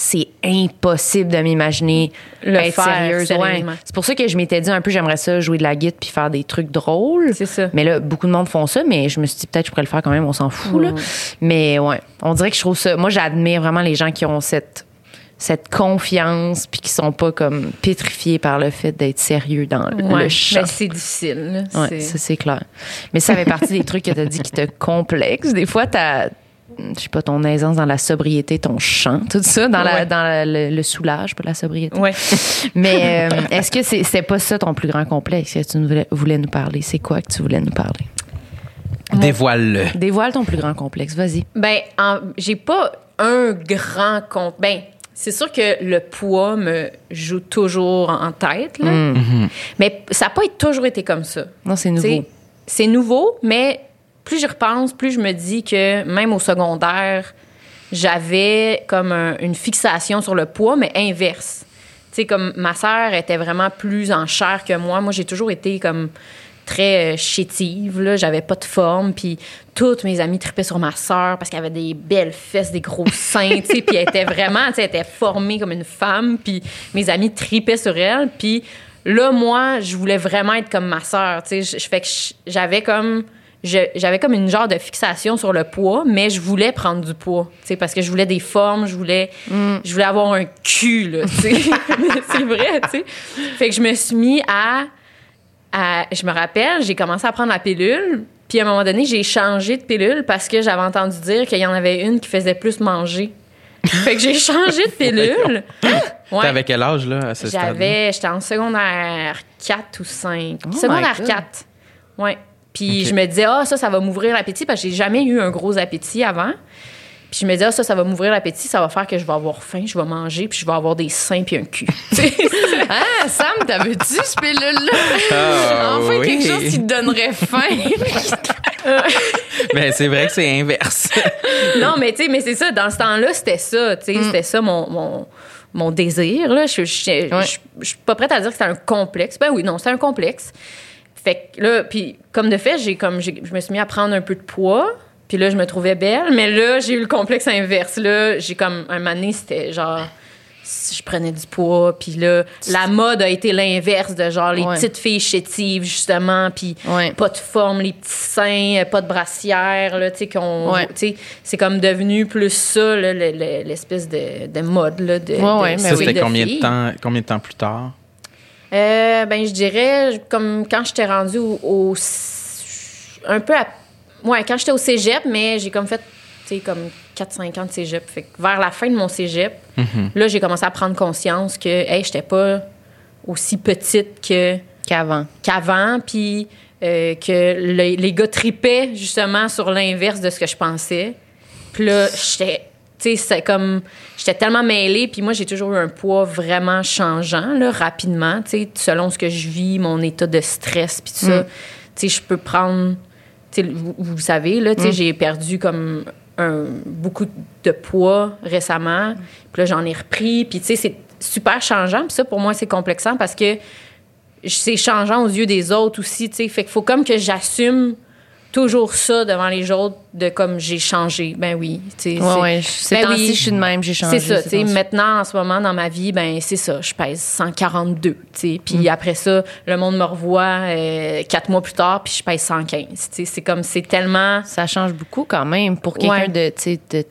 c'est impossible de m'imaginer être faire, sérieuse. Ouais. C'est pour ça que je m'étais dit un peu, j'aimerais ça jouer de la guitare puis faire des trucs drôles. C'est ça. Mais là, beaucoup de monde font ça, mais je me suis dit peut-être je pourrais le faire quand même, on s'en fout. Là. Mais ouais, on dirait que je trouve ça. Moi, j'admire vraiment les gens qui ont cette cette confiance puis qui sont pas comme pétrifiés par le fait d'être sérieux dans le- Ouais, le c'est difficile. là. Ouais, C'est- ça c'est clair. Mais ça fait partie des trucs que tu as dit qui te complexent. Des fois, t'as je sais pas, ton aisance dans la sobriété, ton chant, tout ça, dans, la, Ouais. dans la- le, le soulage, pas la sobriété. Ouais. Mais euh, est-ce que c'est c'est pas ça ton plus grand complexe que tu nous voulais, voulais nous parler? C'est quoi que tu voulais nous parler? Dévoile-le. Dévoile ton plus grand complexe, vas-y. Ben, en- j'ai pas un grand compte. Ben, c'est sûr que le poids me joue toujours en tête, là. Mm. mais ça n'a pas toujours été comme ça. Non, c'est nouveau. C'est nouveau, mais plus j'y repense, plus je me dis que même au secondaire, j'avais comme un- une fixation sur le poids, mais inverse. Tu sais, comme ma sœur était vraiment plus en chair que moi. Moi, j'ai toujours été comme très euh, chétive, là. J'avais pas de forme, puis toutes mes amies tripaient sur ma sœur parce qu'elle avait des belles fesses, des gros seins, tu sais, puis elle était vraiment, tu sais, elle était formée comme une femme, puis mes amies tripaient sur elle, puis là, moi, je voulais vraiment être comme ma sœur, tu sais. Je- je fais que j'avais comme j'avais comme une genre de fixation sur le poids, mais je voulais prendre du poids, tu sais, parce que je voulais des formes, je voulais, je voulais avoir un cul, là, tu sais. c'est vrai, tu sais. Fait que je me suis mis à, à- je me rappelle, j'ai commencé à prendre la pilule, puis à un moment donné, j'ai changé de pilule parce que j'avais entendu dire qu'il y en avait une qui faisait plus manger. fait que j'ai changé de pilule. Ouais. T'avais quel âge, là, à ce stade J'avais, j'étais en secondaire 4 ou 5. Oh my secondaire God. 4. Ouais. Puis je me disais, ah, ça, ça va m'ouvrir l'appétit parce que j'ai jamais eu un gros appétit avant. Puis je me disais, ah, ça, ça va m'ouvrir l'appétit, ça va faire que je vais avoir faim, je vais manger, puis je vais avoir des seins puis un cul. Tu sais, Ah, Sam, t'avais-tu ce pilule-là? Ah, enfin, oui. quelque chose qui te donnerait faim. Ben, c'est vrai que c'est inverse. non, mais tu sais, mais c'est ça, dans ce temps-là, c'était ça, tu sais, c'était ça mon, mon, mon désir, là. Je je- je- Ouais. je- je suis pas prête à dire que c'était un complexe. Ben oui, non, c'est un complexe. Fait que là, puis comme de fait, j'ai comme, j'ai- je me suis mis à prendre un peu de poids, puis là, je me trouvais belle, mais là, j'ai eu le complexe inverse. Là, j'ai comme, un moment donné, c'était genre... si Je prenais du poids, puis là, la mode a été l'inverse de genre les Ouais. petites filles chétives, justement, puis Ouais. pas de forme, les petits seins, pas de brassière, là, tu sais, qu'on. Ouais. tu sais, c'est comme devenu plus ça, l'espèce de, de mode, là, de. Ouais, de ouais, mais Ça, oui. c'était de combien de temps, combien de temps plus tard? Euh, ben, je dirais, comme quand j'étais rendue au, au- Un peu à. Ouais, quand j'étais au cégep, mais j'ai comme fait, tu sais, comme 4-5 ans de cégep. Fait que vers la fin de mon cégep, là, j'ai commencé à prendre conscience que, hey, j'étais pas aussi petite que Qu'avant. qu'avant, puis euh, que le- les gars tripaient justement sur l'inverse de ce que je pensais. Puis là, j'étais, tu sais, c'est comme, j'étais tellement mêlée, puis moi, j'ai toujours eu un poids vraiment changeant, là, rapidement, tu sais, selon ce que je vis, mon état de stress, puis tout ça. Tu sais, je peux prendre, tu sais, vous, vous savez, là, tu sais, j'ai perdu comme un, beaucoup de poids récemment, puis là, j'en ai repris, puis tu sais, c'est super changeant, puis ça, pour moi, c'est complexant parce que c'est changeant aux yeux des autres aussi, tu sais. Fait qu'il faut comme que j'assume toujours ça devant les autres de comme j'ai changé. Ben oui, tu sais. Ouais, c'est- ouais. Ben oui. je suis de même, j'ai changé. C'est ça, tu sais. Maintenant, en ce moment, dans ma vie, ben c'est ça. Je pèse 142, tu sais. Puis Mm. après ça, le monde me revoit euh, quatre mois plus tard, puis je pèse 115. Tu sais, c'est comme, c'est tellement... Ça change beaucoup quand même pour quelqu'un Ouais. de, tu sais, de-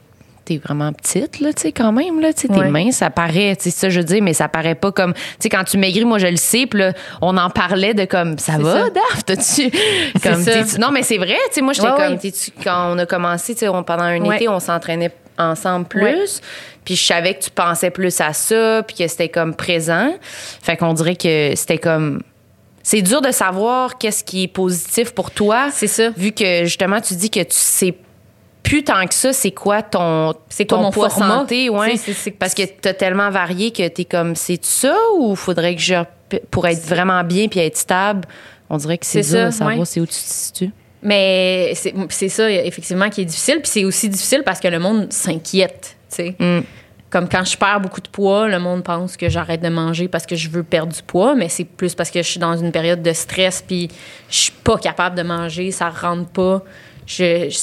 t'es vraiment petite, là, tu sais, quand même, là, tu sais, tes Ouais. mains, ça paraît, tu sais, ça, je veux dire, mais ça paraît pas comme, tu sais, quand tu maigris, moi, je le sais, puis là, on en parlait de comme, ça va. Daph, t'as-tu, comme, ça. non, mais c'est vrai, tu sais, moi, j'étais Ouais, comme, ouais. quand on a commencé, tu sais, on- pendant un été, on s'entraînait ensemble plus, puis je savais que tu pensais plus à ça, puis que c'était comme présent, fait qu'on dirait que c'était comme, c'est dur de savoir qu'est-ce qui est positif pour toi. C'est ça. Vu que justement, tu dis que tu sais plus tant que ça, c'est quoi ton, C'est ton quoi mon poids format? santé, ouais. Parce que t'as tellement varié que t'es comme, c'est ça ou faudrait que je, pour être vraiment bien puis être stable, on dirait que c'est ça, savoir ouais. c'est où tu te situes. Mais c'est c'est ça, effectivement, qui est difficile. Puis c'est aussi difficile parce que le monde s'inquiète, tu sais. Mm. Comme quand je perds beaucoup de poids, le monde pense que j'arrête de manger parce que je veux perdre du poids, mais c'est plus parce que je suis dans une période de stress puis je suis pas capable de manger, ça rentre pas. Je, je-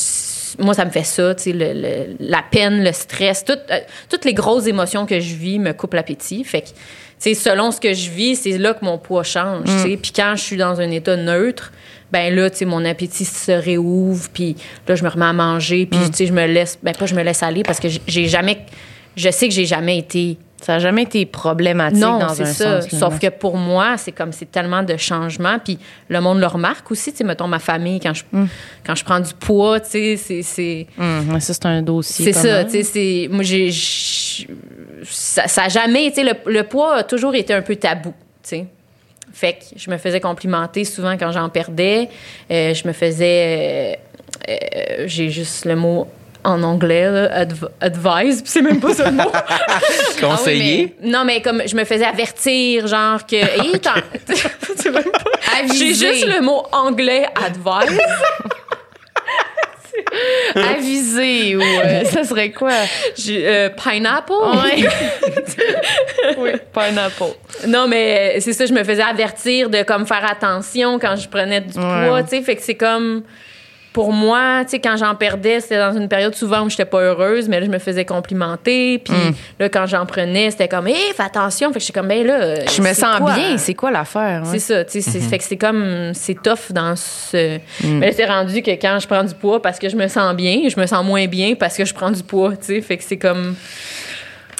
moi, ça me fait ça, tu sais, le- le- la peine, le stress, tout- euh, toutes les grosses émotions que je vis me coupent l'appétit. Fait que, tu sais, selon ce que je vis, c'est là que mon poids change, tu sais. Puis quand je suis dans un état neutre, ben là, tu sais, mon appétit se réouvre, puis là, je me remets à manger, puis, tu sais, je me laisse, ben pas je me laisse aller parce que j'ai jamais, je sais que j'ai jamais été Ça n'a jamais été problématique non, dans c'est un ça. sens. Sauf que pour moi, c'est comme c'est tellement de changements. Puis le monde le remarque aussi. Tu sais, mettons ma famille, quand je, Mm. quand je prends du poids, tu sais, c'est. C'est mais ça, c'est un dossier. c'est ça. Tu sais, c'est. Moi, j'ai. Ça, ça a jamais. Tu sais, le, le poids a toujours été un peu tabou. Tu sais. Fait que je me faisais complimenter souvent quand j'en perdais. Euh, je me faisais. euh, euh, j'ai juste le mot en anglais, là, adv- advise, puis c'est même pas ça le mot. Conseiller? Non, mais comme je me faisais avertir, genre que. Hey, même pas- J'ai juste le mot anglais advice. Aviser ou euh, ça serait quoi? Euh, pineapple. Ouais. oui, pineapple. Non, mais c'est ça, je me faisais avertir de comme faire attention quand je prenais du poids, Ouais. tu sais. Fait que c'est comme. Pour moi, tu sais, quand j'en perdais, c'était dans une période souvent où j'étais pas heureuse, mais là, je me faisais complimenter. Puis Mm. là, quand j'en prenais, c'était comme, hé, fais attention. Fait que j'étais comme, ben là. euh, Je me c'est sens quoi? bien. C'est quoi l'affaire? ouais? C'est ça, tu sais, c'est- fait que c'est comme, c'est tough dans ce... Mm. Mais là, c'est rendu que quand je prends du poids parce que je me sens bien, je me sens moins bien parce que je prends du poids, tu sais, fait que c'est comme,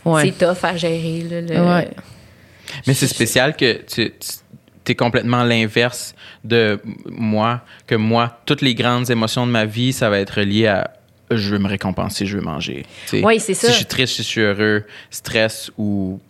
Ouais. c'est tough à gérer, là, le- Ouais. Mais c'est spécial que tu, es complètement l'inverse de moi, que moi, toutes les grandes émotions de ma vie, ça va être lié à je veux me récompenser, je veux manger. Ouais, c'est ça. Si je suis triste, si je suis heureux, stress ou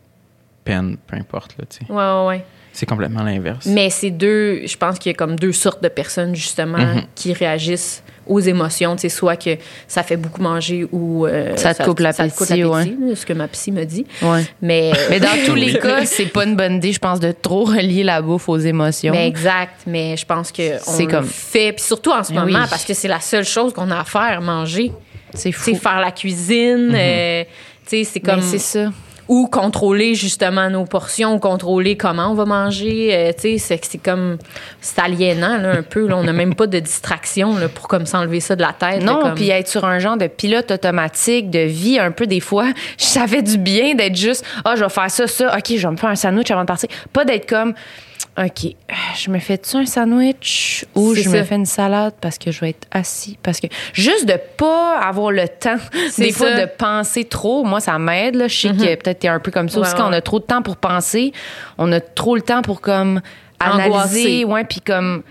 peine, peu importe. Là. Ouais, ouais, ouais. C'est complètement l'inverse. Mais c'est deux, je pense qu'il y a comme deux sortes de personnes, justement, Mm-hmm. qui réagissent aux émotions, tu sais, soit que ça fait beaucoup manger ou... euh, Ça te coupe l'appétit, là, ce que ma psy me dit. Ouais. Mais... Mais dans tous les cas, c'est pas une bonne idée, je pense, de trop relier la bouffe aux émotions. Mais exact, mais je pense que C'est on comme- le fait, puis surtout en ce Mais moment, oui. parce que c'est la seule chose qu'on a à faire, manger. c'est fou. faire la cuisine, euh, tu sais, c'est Mais comme c'est ça. Ou contrôler justement nos portions, ou contrôler comment on va manger. euh, tu sais, c'est que c'est comme c'est aliénant là, un peu. Là. On n'a même pas de distraction là, pour comme s'enlever ça de la tête. Non, comme- puis être sur un genre de pilote automatique de vie un peu des fois, ça fait du bien d'être juste ah, je vais faire ça ça, OK, je vais me faire un sandwich avant de partir, pas d'être comme OK, je me fais-tu un sandwich ou je me fais une salade parce que je vais être assis? Parce que juste de pas avoir le temps des fois de penser trop, moi ça m'aide là, je sais que peut-être t'es un peu comme ça Ouais, aussi quand on a trop de temps pour penser, on a trop le temps pour comme Angoisser. analyser, ouais, puis comme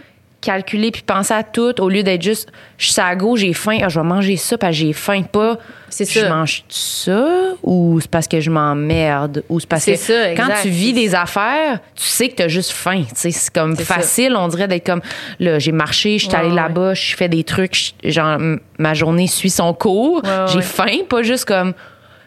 calculer puis penser à tout au lieu d'être juste je suis à gauche, j'ai faim, ah, je vais manger ça parce que j'ai faim pas. C'est je ça. mange ça ou c'est parce que je m'emmerde ou c'est parce que ça, quand tu vis des affaires, tu sais que tu as juste faim, tu sais, c'est comme ça. facile, on dirait d'être comme là, j'ai marché, je suis allée là-bas, je fais des trucs, je- genre ma journée suit son cours, Ouais, j'ai ouais. faim, pas juste comme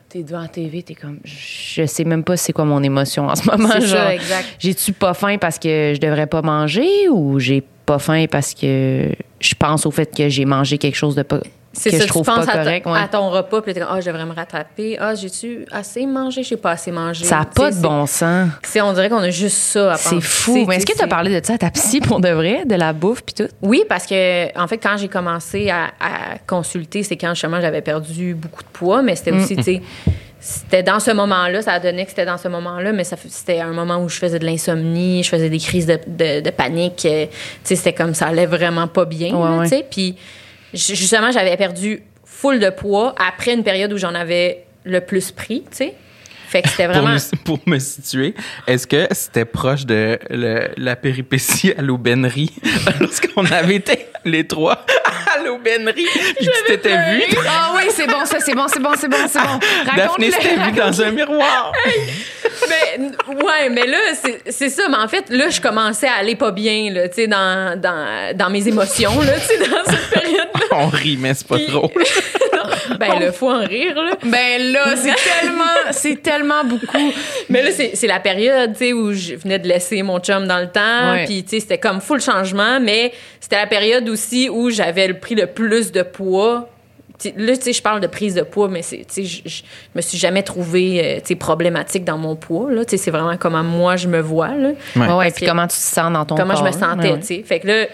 t'es devant la TV, t'es comme je sais même pas c'est quoi mon émotion en ce moment, genre j'ai-tu pas faim parce que je devrais pas manger ou j'ai pas faim parce que je pense au fait que j'ai mangé quelque chose de pas C'est que ça, je trouve tu penses pas à, correct. ouais. à ton repas, puis t'es comme, ah, je devrais me rattraper. Ah, j'ai-tu assez mangé? J'ai pas assez mangé. Ça n'a pas de bon sens. c'est- On dirait qu'on a juste ça à penser. C'est fou. Mais est-ce que tu as parlé de ça à ta psy pour de vrai, de la bouffe puis tout? Oui, parce que en fait, quand j'ai commencé à, à consulter, c'est quand justement j'avais perdu beaucoup de poids, mais c'était aussi, tu sais, c'était dans ce moment-là, ça a donné que c'était dans ce moment-là, mais c'était un moment où je faisais de l'insomnie, je faisais des crises de, de- de panique, euh, tu sais, c'était comme ça allait vraiment pas bien, Ouais, ouais. tu sais, puis ju- justement, j'avais perdu full de poids après une période où j'en avais le plus pris, tu sais. Fait que c'était Pour, vraiment... pour me situer, est-ce que c'était proche de le- la péripétie à l'aubainerie? Lorsqu'on avait été les trois à l'aubainerie puis tu t'étais vu? Ah oui, c'est bon, ça, c'est bon, c'est bon, c'est bon, c'est bon. Daphné s'était vue dans un miroir. Mais, ouais, mais là, c'est- c'est ça. Mais en fait, là, je commençais à aller pas bien, là, tu sais, dans, dans, dans mes émotions, là, tu sais, dans cette période-là. On rit, mais c'est pas Puis- drôle. Ben, le faut en rire, là. Ben là, c'est tellement, c'est tellement beaucoup. Mais là, c'est c'est la période, tu sais, où je venais de laisser mon chum dans le temps. Ouais. Puis, tu sais, c'était comme full changement. Mais c'était la période aussi où j'avais pris le plus de poids. Là, tu sais, je parle de prise de poids, mais c'est, tu sais, je, me suis jamais trouvée, euh, tu sais, problématique dans mon poids, là. Tu sais, c'est vraiment comment moi je me vois, là. Ouais. Ouais, puis que- comment tu te sens dans ton comment corps. je me sentais, Ouais. tu sais. Fait que là,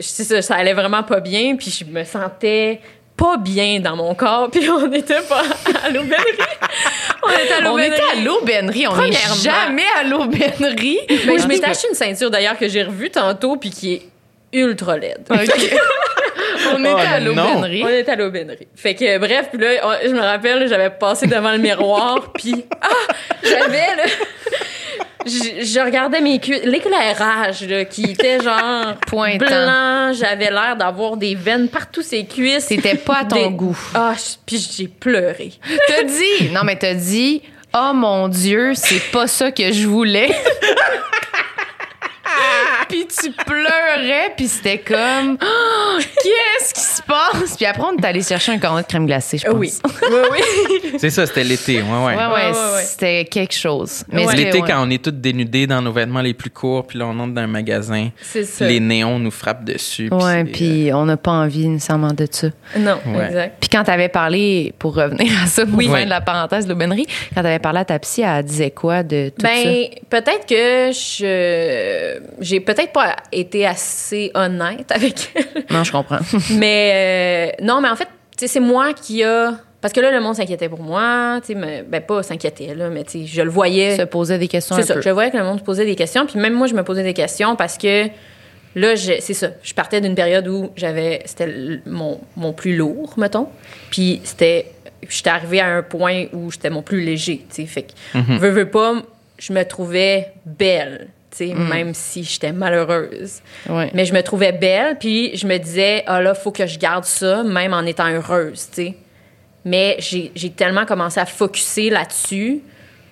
ça, ça allait vraiment pas bien, puis je me sentais pas bien dans mon corps, puis on était pas à l'aubainerie. on était à On l'aubainerie. était à l'aubainerie, on n'est Premièrement. jamais à l'aubainerie. Ben, je m'étais acheté une ceinture d'ailleurs que j'ai revue tantôt, puis qui est ultra laide. On était Oh, à non. l'aubainerie. On était à l'aubainerie. Fait que, bref, puis là, on- je me rappelle, j'avais passé devant le miroir, puis ah, j'avais, là, je, je regardais mes cuisses, l'éclairage, là, qui était genre Pointant. blanc, j'avais l'air d'avoir des veines partout ses cuisses. C'était pas à ton Des- goût. Ah, je- puis j'ai pleuré. T'as dit, non mais t'as dit, oh mon Dieu, c'est pas ça que je voulais. puis tu pleurais, puis c'était comme, Oh, qu'est-ce qui se passe? Puis après, on est allé chercher un cornet de crème glacée, je pense. Oui. oui, oui. C'est ça, c'était l'été. Ouais, ouais. Ouais, ouais, Ouais, ouais, ouais. c'était quelque chose. Mais L'été, ouais. quand on est tous dénudés dans nos vêtements les plus courts, puis là, on entre dans un magasin, C'est ça. les néons nous frappent dessus. Ouais, c'est- euh, puis on n'a pas envie nécessairement de ça. Non, Ouais. exact. Puis quand t'avais parlé, pour revenir à ça, pour Oui. fin Ouais. de la parenthèse de l'aubainerie, quand t'avais parlé à ta psy, elle disait quoi de tout ça? Ben, peut-être que je j'ai peut-être pas été assez honnête avec elle. Non, je comprends. mais euh, non, mais en fait, c'est moi qui a parce que là le monde s'inquiétait pour moi, tu sais, ben pas s'inquiétait là, mais tu sais, je le voyais. se poser des questions C'est ça, peu. je voyais que le monde se posait des questions, puis même moi je me posais des questions parce que là c'est ça, je partais d'une période où j'avais c'était mon, mon plus lourd, mettons. Puis c'était j'étais arrivée à un point où j'étais mon plus léger, tu sais, fait que veux veux pas, je me trouvais belle, sais, même si j'étais malheureuse. Ouais. Mais je me trouvais belle, puis je me disais, ah là, faut que je garde ça, même en étant heureuse. Mais j'ai j'ai tellement commencé à focuser là-dessus,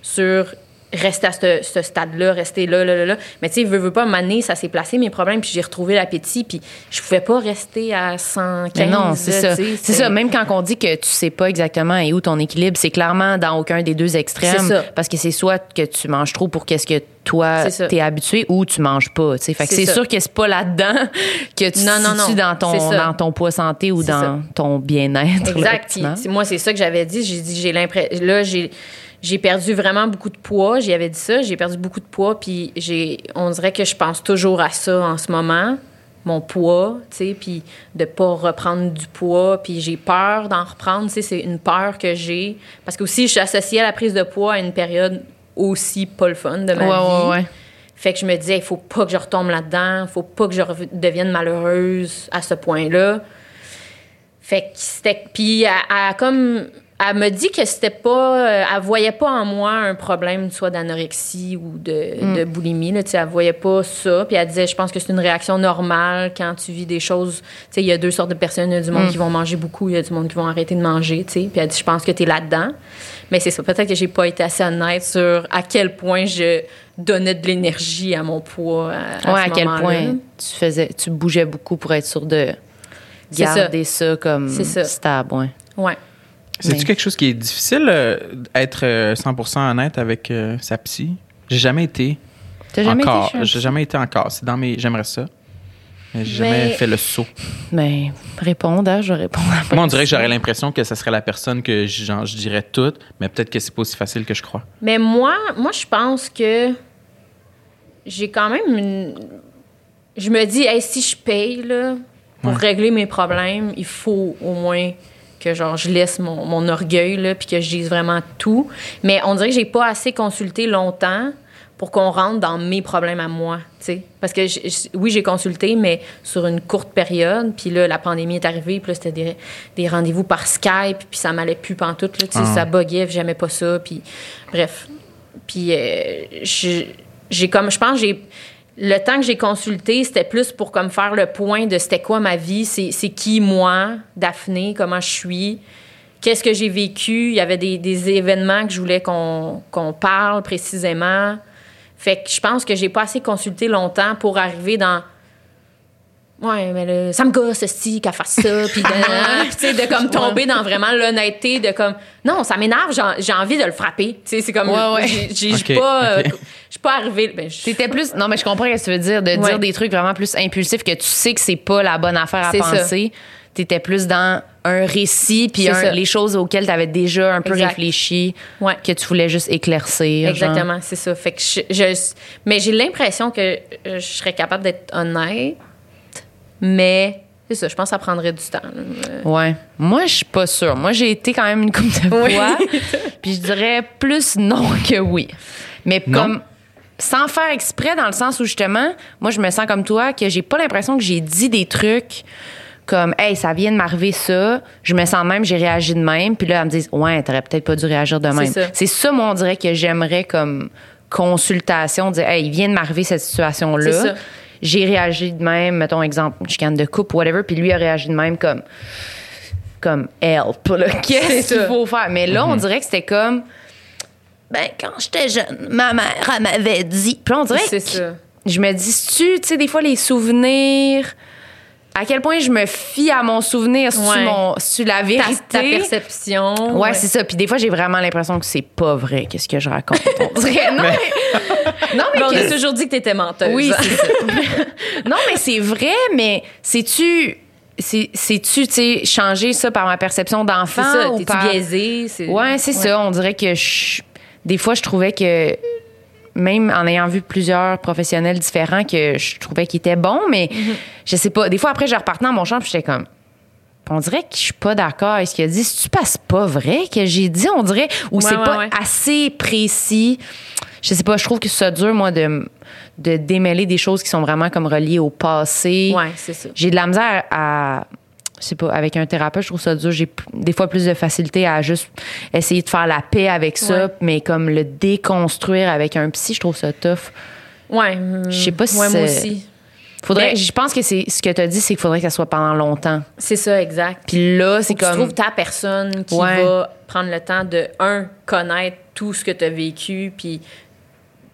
sur rester à ce, ce stade-là, rester là, là, là, là. Mais tu sais, veux, veux pas, m'amener, ça s'est placé, mes problèmes, puis j'ai retrouvé l'appétit, puis je pouvais pas rester à 115. Mais non, c'est là, ça. C'est ça. Même quand on dit que tu sais pas exactement et où ton équilibre, c'est clairement dans aucun des deux extrêmes. C'est ça. Parce que c'est soit que tu manges trop pour qu'est-ce que toi t'es habitué ou tu manges pas. tu sais. Fait que C'est sûr que c'est pas là-dedans que tu Non, non, non. dans ton, dans ton poids santé ou dans ça. ton bien-être. là, Exact. c'est- moi, c'est ça que j'avais dit. J'ai dit, j'ai l'impression. Là, j'ai. J'ai perdu vraiment beaucoup de poids. J'y avais dit ça. J'ai perdu beaucoup de poids. Puis j'ai, on dirait que je pense toujours à ça en ce moment, mon poids, tu sais, puis de pas reprendre du poids. Puis j'ai peur d'en reprendre. Tu sais, c'est une peur que j'ai parce que aussi je suis associée à la prise de poids à une période aussi pas le fun de ma Ouais, vie. ouais, ouais. Fait que je me disais, il faut pas que je retombe là-dedans, il faut pas que je devienne malheureuse à ce point-là. Fait que c'était. Puis elle comme. Elle me dit que c'était pas. euh, Elle voyait pas en moi un problème, soit d'anorexie ou de, de boulimie. Là, tu sais, elle voyait pas ça. Puis elle disait, je pense que c'est une réaction normale quand tu vis des choses. Tu sais, il y a deux sortes de personnes. Il y a du monde qui vont manger beaucoup, il y a du monde qui vont arrêter de manger. Tu sais. Puis elle dit, je pense que tu es là-dedans. Mais c'est ça. Peut-être que j'ai pas été assez honnête sur à quel point je donnais de l'énergie à mon poids. À, à Ouais, ce à quel point tu faisais, tu bougeais beaucoup pour être sûr de C'est ça. garder ça, comme stable. Ouais. Ouais. C'est-tu Mais- quelque chose qui est difficile, euh, être euh, 100% honnête avec euh, sa psy? J'ai jamais été. T'as jamais encore. été J'ai jamais été encore. C'est dans mes. J'aimerais ça. Mais j'ai Mais- jamais fait le saut. Ben, répondre, hein, je vais répondre à Moi, on dirait que j'aurais l'impression que ça serait la personne que genre, je dirais tout, mais peut-être que c'est pas aussi facile que je crois. Mais moi, moi, je pense que j'ai quand même une... Je me dis, hey, si je paye, là, pour régler mes problèmes, il faut au moins que genre je laisse mon, mon orgueil là puis que je dise vraiment tout. Mais on dirait que j'ai pas assez consulté longtemps pour qu'on rentre dans mes problèmes à moi tu sais. Parce que je- je- oui j'ai consulté mais sur une courte période puis là la pandémie est arrivée puis là c'était des, des rendez-vous par Skype puis ça m'allait plus pantoute là tu sais. Ah. ça buguait j'aimais pas ça puis bref. Puis euh, j'ai comme je pense que j'ai le temps que j'ai consulté, c'était plus pour comme faire le point de c'était quoi ma vie, c'est qui moi, Daphné, comment je suis, qu'est-ce que j'ai vécu. Il y avait des, des événements que je voulais qu'on qu'on parle précisément. Fait que je pense que j'ai pas assez consulté longtemps pour arriver dans Ouais, mais là, ça me gosse, si, qu'elle fasse ça, puis tu sais, de comme tomber dans vraiment l'honnêteté, de comme, non, ça m'énerve, j'ai- envie de le frapper. Tu sais, c'est comme, Ouais, ouais. j'ai- j'ai j'ai Ok, pas, euh, ok. je suis pas arrivée. Ben, plus. Non, mais je comprends ce que tu veux dire, de Ouais. dire des trucs vraiment plus impulsifs que tu sais que c'est pas la bonne affaire à penser. T'étais plus dans un récit, puis les choses auxquelles t'avais déjà un peu Exact. réfléchi, Ouais. que tu voulais juste éclaircir. Exactement, c'est ça. Fait que je, je- mais j'ai l'impression que euh, je serais capable d'être honnête, mais c'est ça, je pense que ça prendrait du temps. Euh, Ouais. Moi, je suis pas sûre. Moi, j'ai été quand même une couple de Oui. fois. puis je dirais plus non que oui. Mais Non? comme sans faire exprès dans le sens où justement, moi je me sens comme toi que j'ai pas l'impression que j'ai dit des trucs comme hey, ça vient de m'arriver ça, je me sens même, j'ai réagi de même, puis là elles me disent ouais, t'aurais peut-être pas dû réagir de même. ça. C'est ça moi on dirait que j'aimerais comme consultation, dire hey, il vient de m'arriver cette situation C'est là. J'ai réagi de même, mettons exemple, chicane de coupe whatever, puis lui a réagi de même comme comme help. Qu'est-ce qu'il faut faire? Mais là, on dirait que c'était comme. Ben, quand j'étais jeune, ma mère, elle m'avait dit. Puis on dirait que ça. je me dis, tu tu sais, des fois, les souvenirs. À quel point je me fie à mon souvenir sur, Ouais. mon, sur la Ta, vérité. ta perception. Ouais, c'est ça. Puis des fois, j'ai vraiment l'impression que c'est pas vrai, qu'est-ce que je raconte. On dirait, non, mais, non, mais Mais on a toujours dit que t'étais menteuse. oui, c'est ça. non, mais c'est vrai, mais c'est-tu. c'est- C'est-tu, tu sais, changer ça par ma perception c'est d'enfant? ça. ou T'es-tu par... biaisé? C'est- Ouais, c'est ça. On dirait que je- des fois, je trouvais que même en ayant vu plusieurs professionnels différents, que je trouvais qu'ils étaient bons, mais Mm-hmm. je sais pas. Des fois, après, je repartais dans mon champ, puis j'étais comme. On dirait que je suis pas d'accord avec ce qu'il a dit. Si tu passes pas vrai que j'ai dit, on dirait, ou Ouais, c'est ouais, pas ouais. assez précis? Je sais pas, je trouve que ça dur, moi, de, de démêler des choses qui sont vraiment comme reliées au passé. Ouais, c'est ça. J'ai de la misère à. Pas, avec un thérapeute, je trouve ça dur. J'ai des fois plus de facilité à juste essayer de faire la paix avec ça, Ouais. mais comme le déconstruire avec un psy, je trouve ça tough. Ouais. Je sais pas si Ouais, moi aussi. Faudrait, Mais- je pense que c'est ce que tu as dit, c'est qu'il faudrait que ça soit pendant longtemps. C'est ça, exact. Puis là, c'est que tu comme. trouves ta personne qui Ouais. va prendre le temps de, un, connaître tout ce que tu as vécu, puis, tu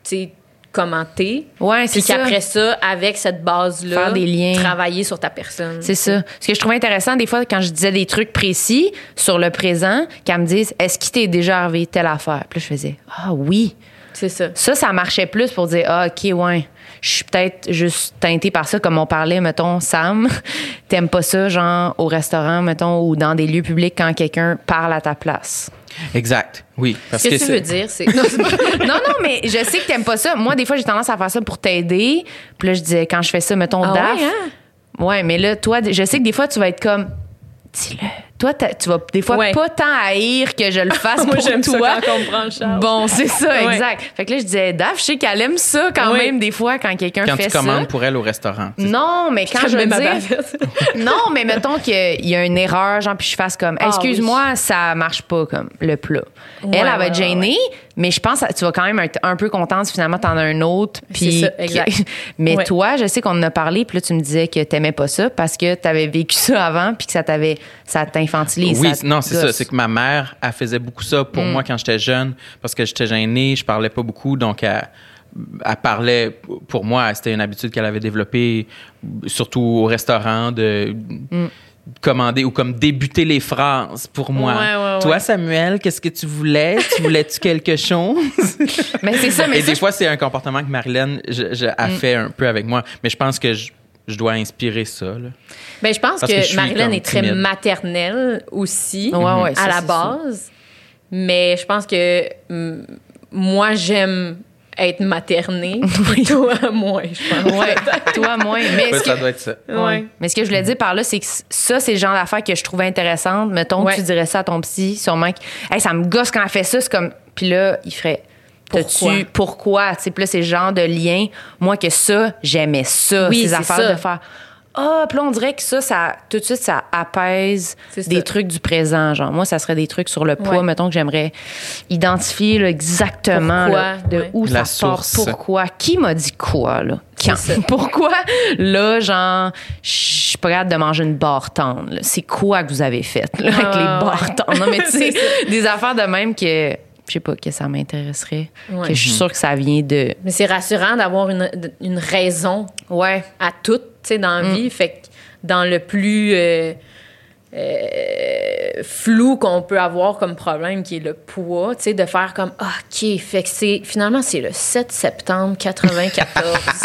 sais, commenter. Ouais, c'est Puis ça. qu'après ça, avec cette base-là, Faire des liens. travailler sur ta personne. C'est ça. Ce que je trouvais intéressant, des fois, quand je disais des trucs précis sur le présent, qu'elles me disent Est-ce qu'il t'est déjà arrivé telle affaire? Puis là, je faisais Ah oui. C'est ça. Ça, ça marchait plus pour dire Ah, OK, ouais. Je suis peut-être juste teintée par ça, comme on parlait, mettons, Sam. T'aimes pas ça, genre, au restaurant, mettons, ou dans des lieux publics quand quelqu'un parle à ta place? Exact. Oui. Parce Ce que, que tu veux dire, c'est. Non, c'est pas- non, non, mais je sais que t'aimes pas ça. Moi, des fois, j'ai tendance à faire ça pour t'aider. Puis là, je disais, quand je fais ça, mettons, Ah daf. ouais, hein? Ouais, mais là, toi, je sais que des fois, tu vas être comme. Dis-le. Toi, tu vas des fois Ouais. pas tant haïr que je le fasse Moi, pour j'aime ça toi. quand on me prend. Bon, c'est ça, Ouais. exact. Fait que là, je disais, Daf, je sais qu'elle aime ça quand même, des fois, quand quelqu'un Quand fait tu ça. commandes pour elle au restaurant. Non, mais quand je bavette. non, mais mettons qu'il y a une erreur, genre, puis je fasse comme, Ah, excuse-moi, ça marche pas, comme, le plat. elle, Ouais, elle va être ouais, gênée, mais je pense que tu vas quand même être un peu contente si finalement t'en as un autre. Puis, C'est ça, exact. mais Ouais. toi, je sais qu'on en a parlé, puis là, tu me disais que t'aimais pas ça parce que t'avais vécu ça avant, puis que ça t'avait, ça Oui, non, c'est ça. C'est que ma mère, elle faisait beaucoup ça pour moi quand j'étais jeune, parce que j'étais gêné, je parlais pas beaucoup, donc elle, elle parlait pour moi. C'était une habitude qu'elle avait développée, surtout au restaurant, de commander ou comme débuter les phrases pour moi. Ouais, ouais, Toi. Samuel, qu'est-ce que tu voulais? Tu voulais-tu quelque chose? Mais c'est ça, mais Et ça, des fois, c'est un comportement que Marilyn je, je- a fait un peu avec moi, mais je pense que je, je dois inspirer ça. là. Ben, je pense Parce que Marilyn est très timide. maternelle aussi, Ouais, ouais, ça, à la base. Mais je pense que moi, j'aime être maternée. Toi, moins, je pense. Ouais, toi, moins. Mais Ouais, que- ça doit être ça. Ouais. Mais ce que je voulais dire par là, c'est que ça, c'est le genre d'affaires que je trouvais intéressante. Mettons Ouais. que tu dirais ça à ton psy, sûrement que hey, ça me gosse quand elle fait ça. C'est comme. Puis là, il ferait. Pourquoi? T'as-tu- Pourquoi? Tu sais, puis là, c'est le genre de lien. Moi, que ça, j'aimais ça, Oui, ces c'est affaires ça. de faire. Ah, puis là, on dirait que ça, ça, tout de suite, ça apaise des trucs du présent. Genre, moi, ça serait des trucs sur le poids, Ouais. mettons, que j'aimerais identifier là, exactement Pourquoi, là, de ouais. où La ça part, source. pourquoi, qui m'a dit quoi, là? Quand? Pourquoi, là, genre, je suis pas capable de manger une barre tendre. là. C'est quoi que vous avez fait, là, avec Ah, les ouais. barres tendres? Non, mais tu sais, des affaires de même que. Je sais pas, que ça m'intéresserait. Ouais. Que je suis sûre que ça vient de. Mais c'est rassurant d'avoir une, une raison Ouais. à tout, tu sais, dans la vie. Fait que dans le plus euh, euh, flou qu'on peut avoir comme problème, qui est le poids, tu sais, de faire comme, Ah, OK, fait que c'est, finalement, c'est le 7 septembre 94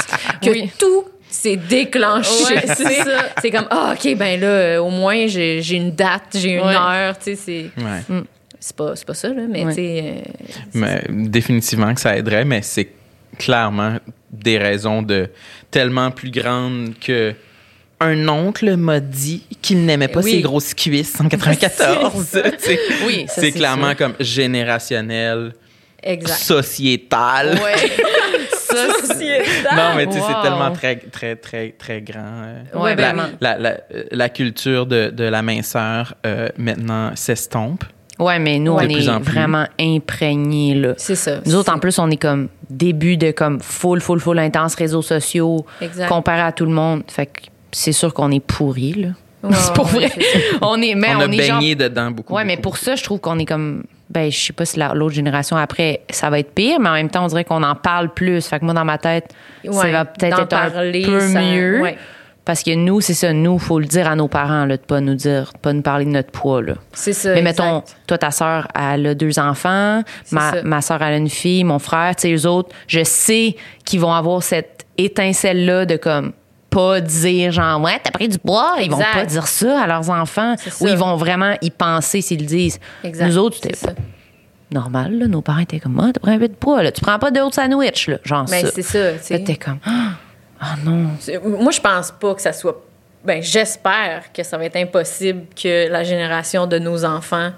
que Oui. tout s'est déclenché. Ouais, c'est sais. ça. C'est comme, ah, OK, ben là, euh, au moins, j'ai, une date, j'ai une Ouais. heure, tu sais, c'est... Ouais. C'est pas, c'est pas ça, là, mais Ouais. tu sais... euh, Mais définitivement que ça aiderait, mais c'est clairement des raisons de tellement plus grandes que un oncle m'a dit qu'il n'aimait pas Oui. ses grosses cuisses en 94. tu sais. Oui, ça, c'est c'est clairement sûr. comme générationnel, Exact. sociétal. Ouais. ça, Non, mais tu sais, Wow. c'est tellement très, très, très, très grand. euh. Ouais, la, vraiment. la, la, la culture de, de la minceur euh, maintenant s'estompe. Ouais, mais nous, on est vraiment imprégnés, là. C'est ça. Nous autres, en plus, on est comme début de comme full, full, full intense réseaux sociaux Exact. comparé à tout le monde. Fait que c'est sûr qu'on est pourris, là. Ouais, c'est pour vrai. On est, mais on, on, a est genre- baigné dedans beaucoup. Ouais, mais pour ça, je trouve qu'on est comme. Ben, je sais pas si la- l'autre génération après, ça va être pire, mais en même temps, on dirait qu'on en parle plus. Fait que moi, dans ma tête, ça va peut-être être un peu ça- mieux. ouais. Parce que nous, c'est ça, nous, faut le dire à nos parents, là, de pas nous dire, de pas nous parler de notre poids, là. C'est ça. Mais exact. mettons, toi, ta sœur, elle a deux enfants. Ma, ma sœur, elle a une fille. Mon frère, tu sais, eux autres, je sais qu'ils vont avoir cette étincelle-là de comme pas dire genre ouais t'as pris du poids ils vont pas dire ça à leurs enfants ou ils vont vraiment y penser s'ils le disent Exact. nous autres c'était normal là. nos parents étaient comme ah t'as pris un peu de poids là tu prends pas d'autres sandwich là genre Mais ça c'est ça. t'es comme ah ah non Moi, je pense pas que ça soit. Ben, j'espère que ça va être impossible que la génération de nos enfants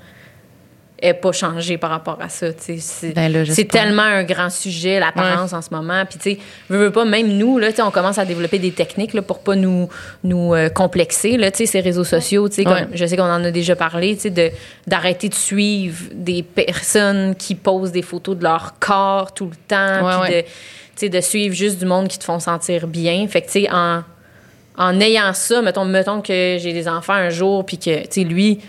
ait pas changé par rapport à ça. C'est Ben tellement un grand sujet, l'apparence en ce moment. Puis, tu sais, veux, veux pas, même nous, là, on commence à développer des techniques là, pour pas nous, nous euh, complexer, là, ces réseaux sociaux. Ouais. je sais qu'on en a déjà parlé, de- d'arrêter de suivre des personnes qui posent des photos de leur corps tout le temps. Ouais, sais, de suivre juste du monde qui te font sentir bien. Fait que, tu sais, en, en ayant ça, mettons, mettons que j'ai des enfants un jour, puis que, tu sais, lui,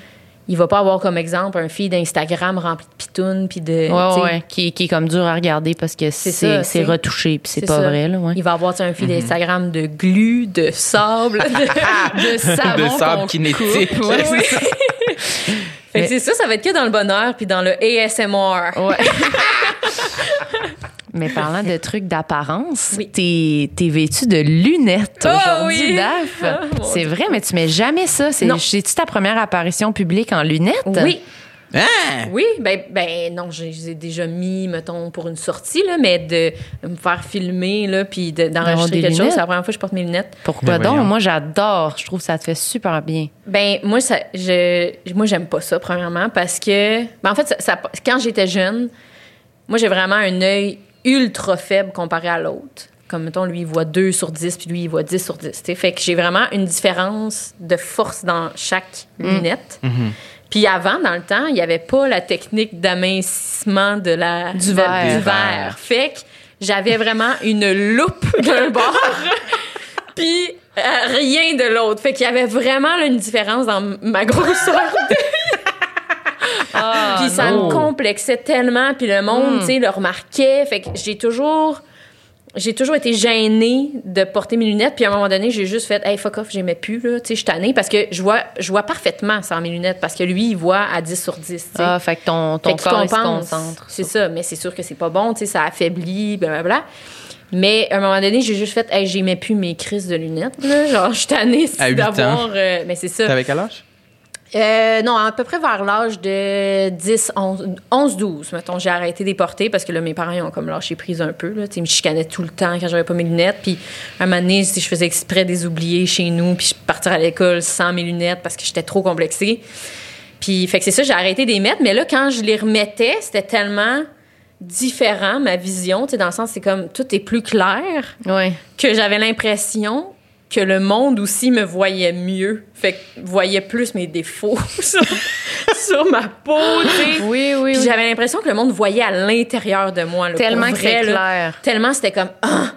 il va pas avoir comme exemple un feed d'Instagram rempli de pitounes, puis de. ouais ouais qui, qui est comme dur à regarder parce que C'est retouché puis c'est pas ça. vrai là ouais Il va avoir tu sais, un feed d'Instagram de glu, de sable, de, de savon de sable kinétique. coupe. Ouais, ouais. Fait que c'est ça, ça va être que dans le bonheur, puis dans le ASMR. Ouais. Mais parlant de trucs d'apparence, Oui. t'es t'es vêtu de lunettes Oh aujourd'hui, oui! Daph. Ah, c'est vrai, mais tu mets jamais ça. C'est c'est-tu ta première apparition publique en lunettes? Oui, Hein? oui, ben, ben non, je les ai déjà mis, mettons, pour une sortie, là, mais de me faire filmer, là, puis de- d'enregistrer quelque chose, lunettes? c'est la première fois que je porte mes lunettes. Pourquoi Mais donc? voyons. Moi, j'adore. Je trouve que ça te fait super bien. Ben moi ça je moi j'aime pas ça premièrement parce que ben, en fait ça, ça- quand j'étais jeune, moi j'ai vraiment un œil ultra faible comparé à l'autre. Comme mettons lui il voit 2 sur 10 puis lui il voit 10 sur 10, tu sais. Fait que j'ai vraiment une différence de force dans chaque lunette. Puis avant, dans le temps, il n'y avait pas la technique d'amincissement de la, Du verre. du verre. Fait que j'avais vraiment une loupe d'un bord, puis euh, rien de l'autre. Fait qu'il y avait vraiment là, une différence dans ma grosseur. Puis ça non. me complexait tellement, puis le monde, tu sais, le remarquait. Fait que j'ai toujours... J'ai toujours été gênée de porter mes lunettes, puis à un moment donné, j'ai juste fait, hey, fuck off, j'aimais plus, là, tu sais, je suis tannée, parce que je vois, je vois parfaitement sans mes lunettes, parce que lui, il voit à 10 sur 10, tu sais. Ah, fait que ton, ton Fait corps il se concentre. C'est ça, mais c'est sûr que c'est pas bon, tu sais, ça affaiblit, blablabla. Mais à un moment donné, j'ai juste fait, hey, j'aimais plus mes crises de lunettes, là. Genre, je suis tannée À huit d'avoir. ans. euh, mais c'est ça. T'avais quel âge? Euh, non, à peu près vers l'âge de 10, 11, 11, 12, mettons, j'ai arrêté de les porter parce que là, mes parents, ils ont comme lâché prise un peu, là. Ils me chicanaient tout le temps quand j'avais pas mes lunettes. Puis, un moment donné, je faisais exprès des oublier chez nous, puis je partais à l'école sans mes lunettes parce que j'étais trop complexée. Puis, fait que c'est ça, j'ai arrêté de les mettre. Mais là, quand je les remettais, c'était tellement différent, ma vision, tu sais, dans le sens, c'est comme, tout est plus clair Ouais. que j'avais l'impression que le monde aussi me voyait mieux. Fait que voyait plus mes défauts sur, sur ma peau. Oui, oui, Puis oui. j'avais l'impression que le monde voyait à l'intérieur de moi. là, Tellement vrai, là. clair. Tellement c'était comme ah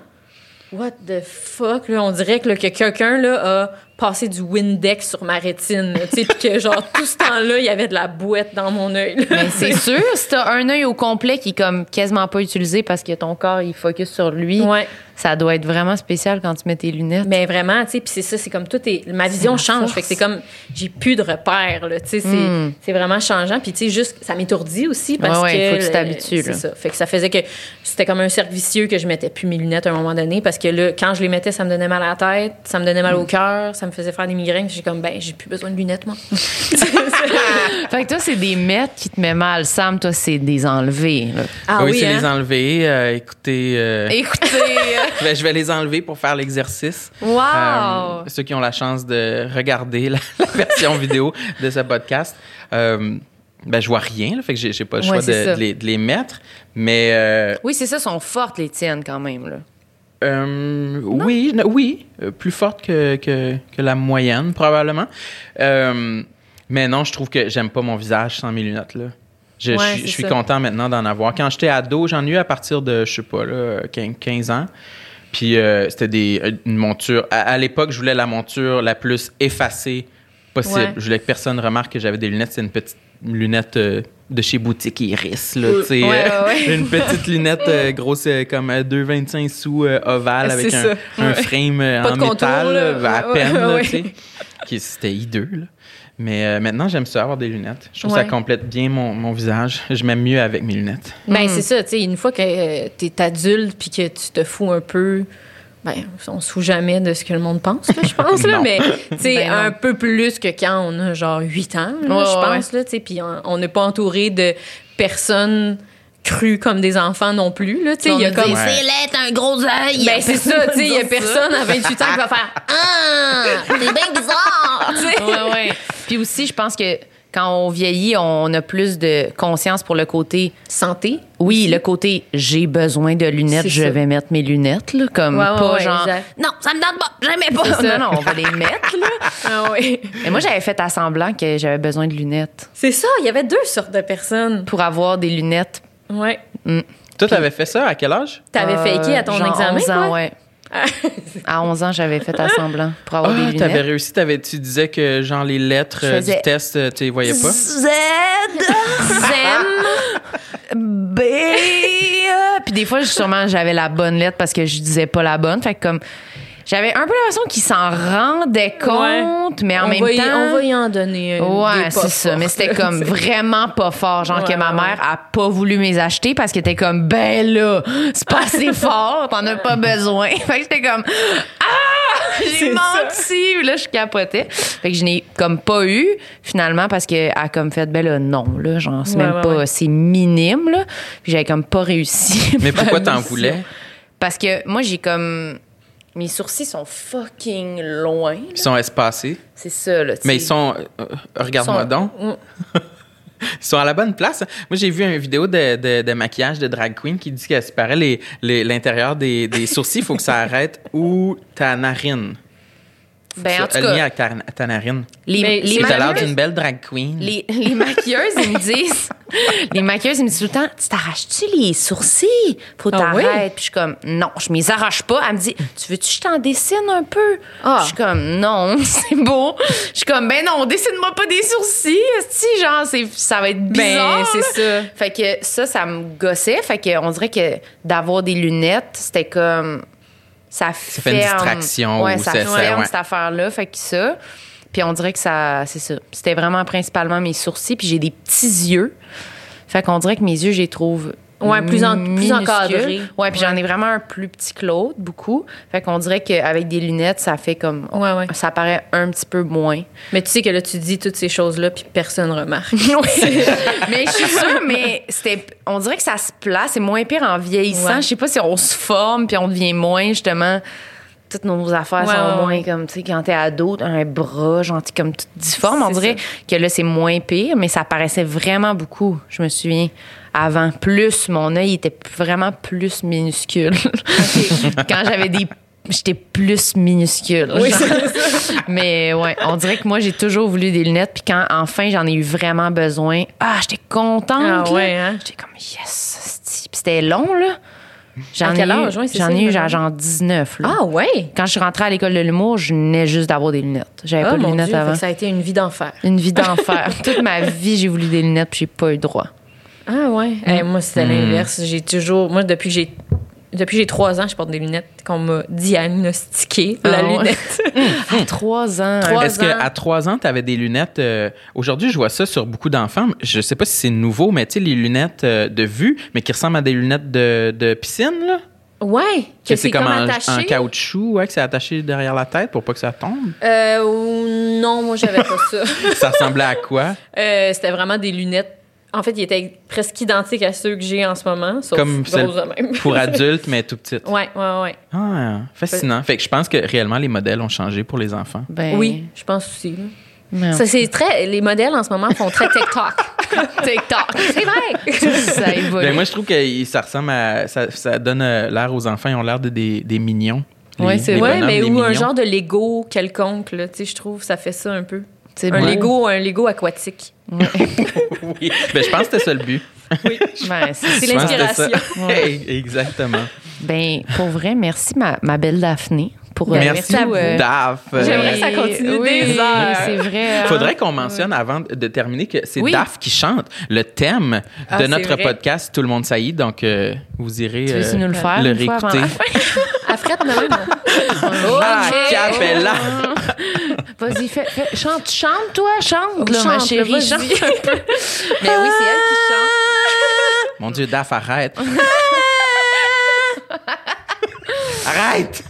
what the fuck, là, on dirait que, là, que quelqu'un là, a passé du Windex sur ma rétine. Tu sais, puis que genre tout ce temps-là, il y avait de la boîte dans mon œil. Mais c'est sûr, si t'as un œil au complet qui est comme quasiment pas utilisé parce que ton corps, il focus sur lui, Ouais. ça doit être vraiment spécial quand tu mets tes lunettes. Mais vraiment, tu sais, puis c'est ça, c'est comme tout est ma vision change, force. fait que c'est comme j'ai plus de repères là, tu sais, c'est Mm. c'est vraiment changeant, puis tu sais juste ça m'étourdit aussi parce Ouais, ouais, que faut que tu le- t'habitues, C'est là. ça, fait que ça faisait que c'était comme un cercle vicieux que je mettais plus mes lunettes à un moment donné parce que là quand je les mettais, ça me donnait mal à la tête, ça me donnait mal Mm. au cœur, ça me faisait faire des migraines, j'ai comme ben j'ai plus besoin de lunettes moi. Fait que toi, c'est des mettre qui te met mal. Sam, toi, c'est des enlever. là. Ah oui, c'est hein? les enlever. euh, écoutez, euh, Écoutez, ben, je vais les enlever pour faire l'exercice. wow! Euh, ceux qui ont la chance de regarder la, la version vidéo de ce podcast, euh, ben, je vois rien, là, fait que j'ai pas le choix de, les, de les mettre. Mais euh, Oui, c'est ça, sont fortes les tiennes quand même. Là. Euh, oui, oui, euh, plus forte que, que, que la moyenne, probablement. Euh, mais non, je trouve que j'aime pas mon visage sans mes lunettes. Là. Je, Ouais, suis- c'est je suis ça. content maintenant d'en avoir. Quand j'étais ado, j'en ai eu à partir de, je sais pas, là, 15, 15 ans. Puis euh, c'était des, une monture. À, à l'époque, je voulais la monture la plus effacée possible. Ouais. Je voulais que personne remarque que j'avais des lunettes. C'est une petite lunette de chez Boutique Iris. Là, tu sais, Ouais, ouais, euh, ouais. une petite lunette euh, grosse euh, comme euh, 2,25 sous euh, ovale avec un, un Ouais. frame euh, Pas en contour, métal, là. là, à peine. ouais, là, ouais. tu sais. Qui- C'était hideux. Là. Mais euh, maintenant, j'aime ça avoir des lunettes. Je trouve que Ouais. ça complète bien mon, mon visage. Je m'aime mieux avec mes lunettes. Ben, Mm. c'est ça, tu sais, une fois que euh, t'es adulte puis que tu te fous un peu, ben, on se fout jamais de ce que le monde pense, là, je pense, là, mais, tu sais, Ben un peu plus que quand on a genre 8 ans, là, Ouais, je ouais, pense, là, tu sais, puis on- n'est pas entouré de personnes crues comme des enfants non plus, là, tu sais, il y a comme... Ouais. C'est t'as un gros œil. Ben, c'est ça, tu sais, il y a personne à 28 ans qui va faire Ah, c'est bien bizarre. Tu sais. ouais, ouais. Puis aussi, je pense que quand on vieillit, on a plus de conscience pour le côté. santé. Oui, le côté j'ai besoin de lunettes, je ça. vais mettre mes lunettes, là, comme Ouais, ouais, pas ouais, genre. exact. Non, ça me donne pas, jamais pas. Ça. Non, non, on va les mettre, là. Ah oui. Mais moi, j'avais fait à semblant que j'avais besoin de lunettes C'est ça, il y avait deux sortes de personnes. pour avoir des lunettes. Ouais. Toi, t'avais fait ça à quel âge? T'avais Euh, faké à ton genre examen, 11 ans, toi? ouais. À 11 ans, j'avais fait à semblant pour avoir Ah, des t'avais lunettes. réussi. T'avais, tu disais que genre les lettres euh, du test, euh, tu les voyais pas? Z, B. euh, Puis des fois, sûrement, j'avais la bonne lettre parce que je disais pas la bonne. Fait que comme. J'avais un peu l'impression qu'ils s'en rendaient compte, mais en on même va y, temps. on va y en donner. euh, Ouais, des c'est ça. Mais c'était comme vraiment pas fort. Genre que ma ouais. mère a pas voulu me les acheter parce qu'elle était comme, ben là, c'est pas assez fort, t'en as pas besoin. Fait que j'étais comme, ah, j'ai menti. Puis là, je capotais. Fait que je n'ai comme pas eu, finalement, parce qu'elle a comme fait, ben là, non, là, genre, c'est Ouais, même ouais, pas, ouais. c'est minime, là. Puis j'avais comme pas réussi. Mais pourquoi t'en voulais? Parce que moi, j'ai comme, mes sourcils sont fucking loin. là. Ils sont espacés. C'est ça, là. Mais ils sont. euh, Regarde-moi Sont- donc. Ils sont à la bonne place. Moi, j'ai vu une vidéo de, de- de maquillage de drag queen qui dit qu'elle séparait les- les- l'intérieur des, des sourcils. Il faut que ça arrête où ta narine. Ben, en tout cas, avec ta, ta narine. les, Mais l'air d'une belle drag queen. Les, les maquilleuses, ils me disent, les maquilleuses, ils me disent tout le temps, tu t'arraches-tu les sourcils? Faut Ah t'arrêter. oui? Puis je suis comme, non, je m'y arrache pas. Elle me dit, tu veux-tu que je t'en dessine un peu? Ah. Je suis comme, non, c'est beau. Je suis comme, ben non, dessine-moi pas des sourcils. Si, genre, c'est, ça va être bizarre. Ben, c'est ça. Fait que ça, ça me gossait. Fait que on dirait que d'avoir des lunettes, c'était comme. Ça, fait une distraction Ouais, ou ça ça fait- ferme ouais. cette affaire-là. Fait que ça. Puis on dirait que ça. C'est ça. C'était vraiment principalement mes sourcils. Puis j'ai des petits yeux. Fait qu'on dirait que mes yeux, je les trouve. Ouais, plus en- plus encadrés. Ouais, puis j'en ai vraiment un plus petit que l'autre, beaucoup. Fait qu'on dirait qu'avec des lunettes, ça fait comme. Ouais, ouais. Ça paraît un petit peu moins. Mais tu sais que là, tu dis toutes ces choses-là, puis personne remarque. mais je suis sûre, mais c'était, on dirait que ça se place. C'est moins pire en vieillissant. Je sais pas si on se forme puis on devient moins, justement. Toutes nos affaires Ouais, sont ouais, moins ouais. comme, tu sais, quand t'es ado, un bras, genre, t'es comme tout difforme. On dirait que là, c'est moins pire, mais ça paraissait vraiment beaucoup. Je me souviens. Avant, plus, mon œil était vraiment plus minuscule. quand j'avais des. J'étais plus minuscule. Oui, Mais ouais, on dirait que moi, j'ai toujours voulu des lunettes. Puis quand enfin j'en ai eu vraiment besoin, ah, j'étais contente. Ah ouais, hein? J'étais comme, yes, c'était long, là. J'en ai c'est j'en ai eu genre, genre 19. Là. Ah ouais? Quand je suis rentrée à l'école de l'humour, je venais juste d'avoir des lunettes. J'avais Ah pas de lunettes Dieu, avant. ça a été une vie d'enfer. Une vie d'enfer. Toute ma vie, j'ai voulu des lunettes puis j'ai pas eu le droit. Ah ouais. Eh, moi, c'était l'inverse. J'ai toujours. Moi, depuis que j'ai. Depuis que j'ai trois ans, je porte des lunettes qu'on m'a diagnostiqué la Ah ouais. lunette. À trois ans. Est-ce qu'à trois ans, tu avais des lunettes? euh, Aujourd'hui, je vois ça sur beaucoup d'enfants. Je sais pas si c'est nouveau, mais tu sais, les lunettes euh, de vue, mais qui ressemblent à des lunettes de, de piscine, là? Ouais, que, c'est comme, attaché. en caoutchouc, ouais, que c'est attaché derrière la tête pour pas que ça tombe? Euh, ou- non, moi, j'avais pas ça. ça ressemblait à quoi? Euh, c'était vraiment des lunettes. En fait, ils étaient presque identiques à ceux que j'ai en ce moment, sauf Comme de même. pour adultes, mais tout petites. Ouais, ouais, ouais. Ah, fascinant. Fait que je pense que réellement, les modèles ont changé pour les enfants. Ben, Oui, je pense aussi. Ça, c'est très. Les modèles en ce moment font très TikTok. TikTok. C'est vrai. ça évolue. Ben, moi, je trouve que ça ressemble à. Ça, ça donne euh, l'air aux enfants. Ils ont l'air de des, des mignons. Ouais, c'est vrai, Ouais, mais ou un genre de Lego quelconque, là. Tu sais, je trouve, ça fait ça un peu. C'est Un. Lego, un Lego aquatique. oui. Ben, je pense que c'était ça le but. Ben, c'est- l'inspiration. exactement. ben, pour vrai, merci, ma, ma belle Daphné. Pour, euh, Merci, euh. Euh, J'aimerais que ça continue oui, des heures. C'est vrai. hein. Faudrait qu'on mentionne avant de terminer que c'est Oui. Daph qui chante le thème Ah, de notre vrai. podcast Tout le monde saillit. Donc, euh, vous irez Tu veux euh, nous le faire le une fois avant? Réécouter. À frette de même. Ah, Ok. capella! Vas-y, fais, fais- chante, chante, toi, chante, là, Chante, ma chérie, vas-y. chante un peu. Mais oui, c'est elle qui chante. Mon Dieu, Daph, arrête! arrête!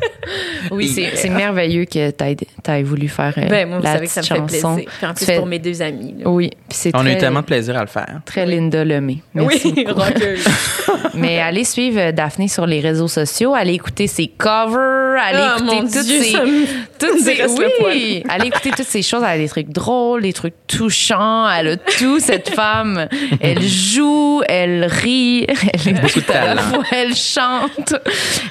Oui, c'est c'est merveilleux que tu aies voulu faire euh, Ben, moi, vous la savez que ça me petite fait chanson. plaisir. Puis en plus, pour mes deux amis. là. Oui, c'est On a eu tellement de plaisir à le faire. très Linda Lemay. Merci Oui, beaucoup. rockeuse. Mais allez suivre euh, Daphné sur les réseaux sociaux, allez écouter ses covers, allez Ah, écouter toutes Dieu, ses, me- toutes le oui, allez écouter toutes ces choses. Elle a des trucs drôles, des trucs touchants. Elle a tout cette femme. Elle joue, elle rit, elle est Beaucoup de tout à la talent. fois, Elle chante.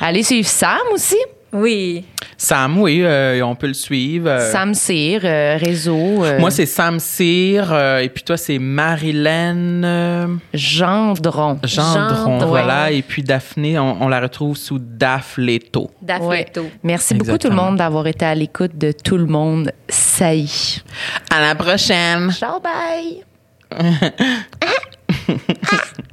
Allez suivre Sam aussi. Oui. Sam, oui, euh, on peut le suivre. euh, Sam Cyr, euh, réseau. euh, Moi, c'est Sam Cyr. euh, et puis toi, c'est Marilyn euh, Gendron. Gendron. Gendron. Voilà. Et puis Daphné, on, on la retrouve sous Daph Leto. Ouais. Daphneto. Merci beaucoup tout le monde d'avoir été à l'écoute de Tout le monde saillit. À la prochaine! Ciao, bye!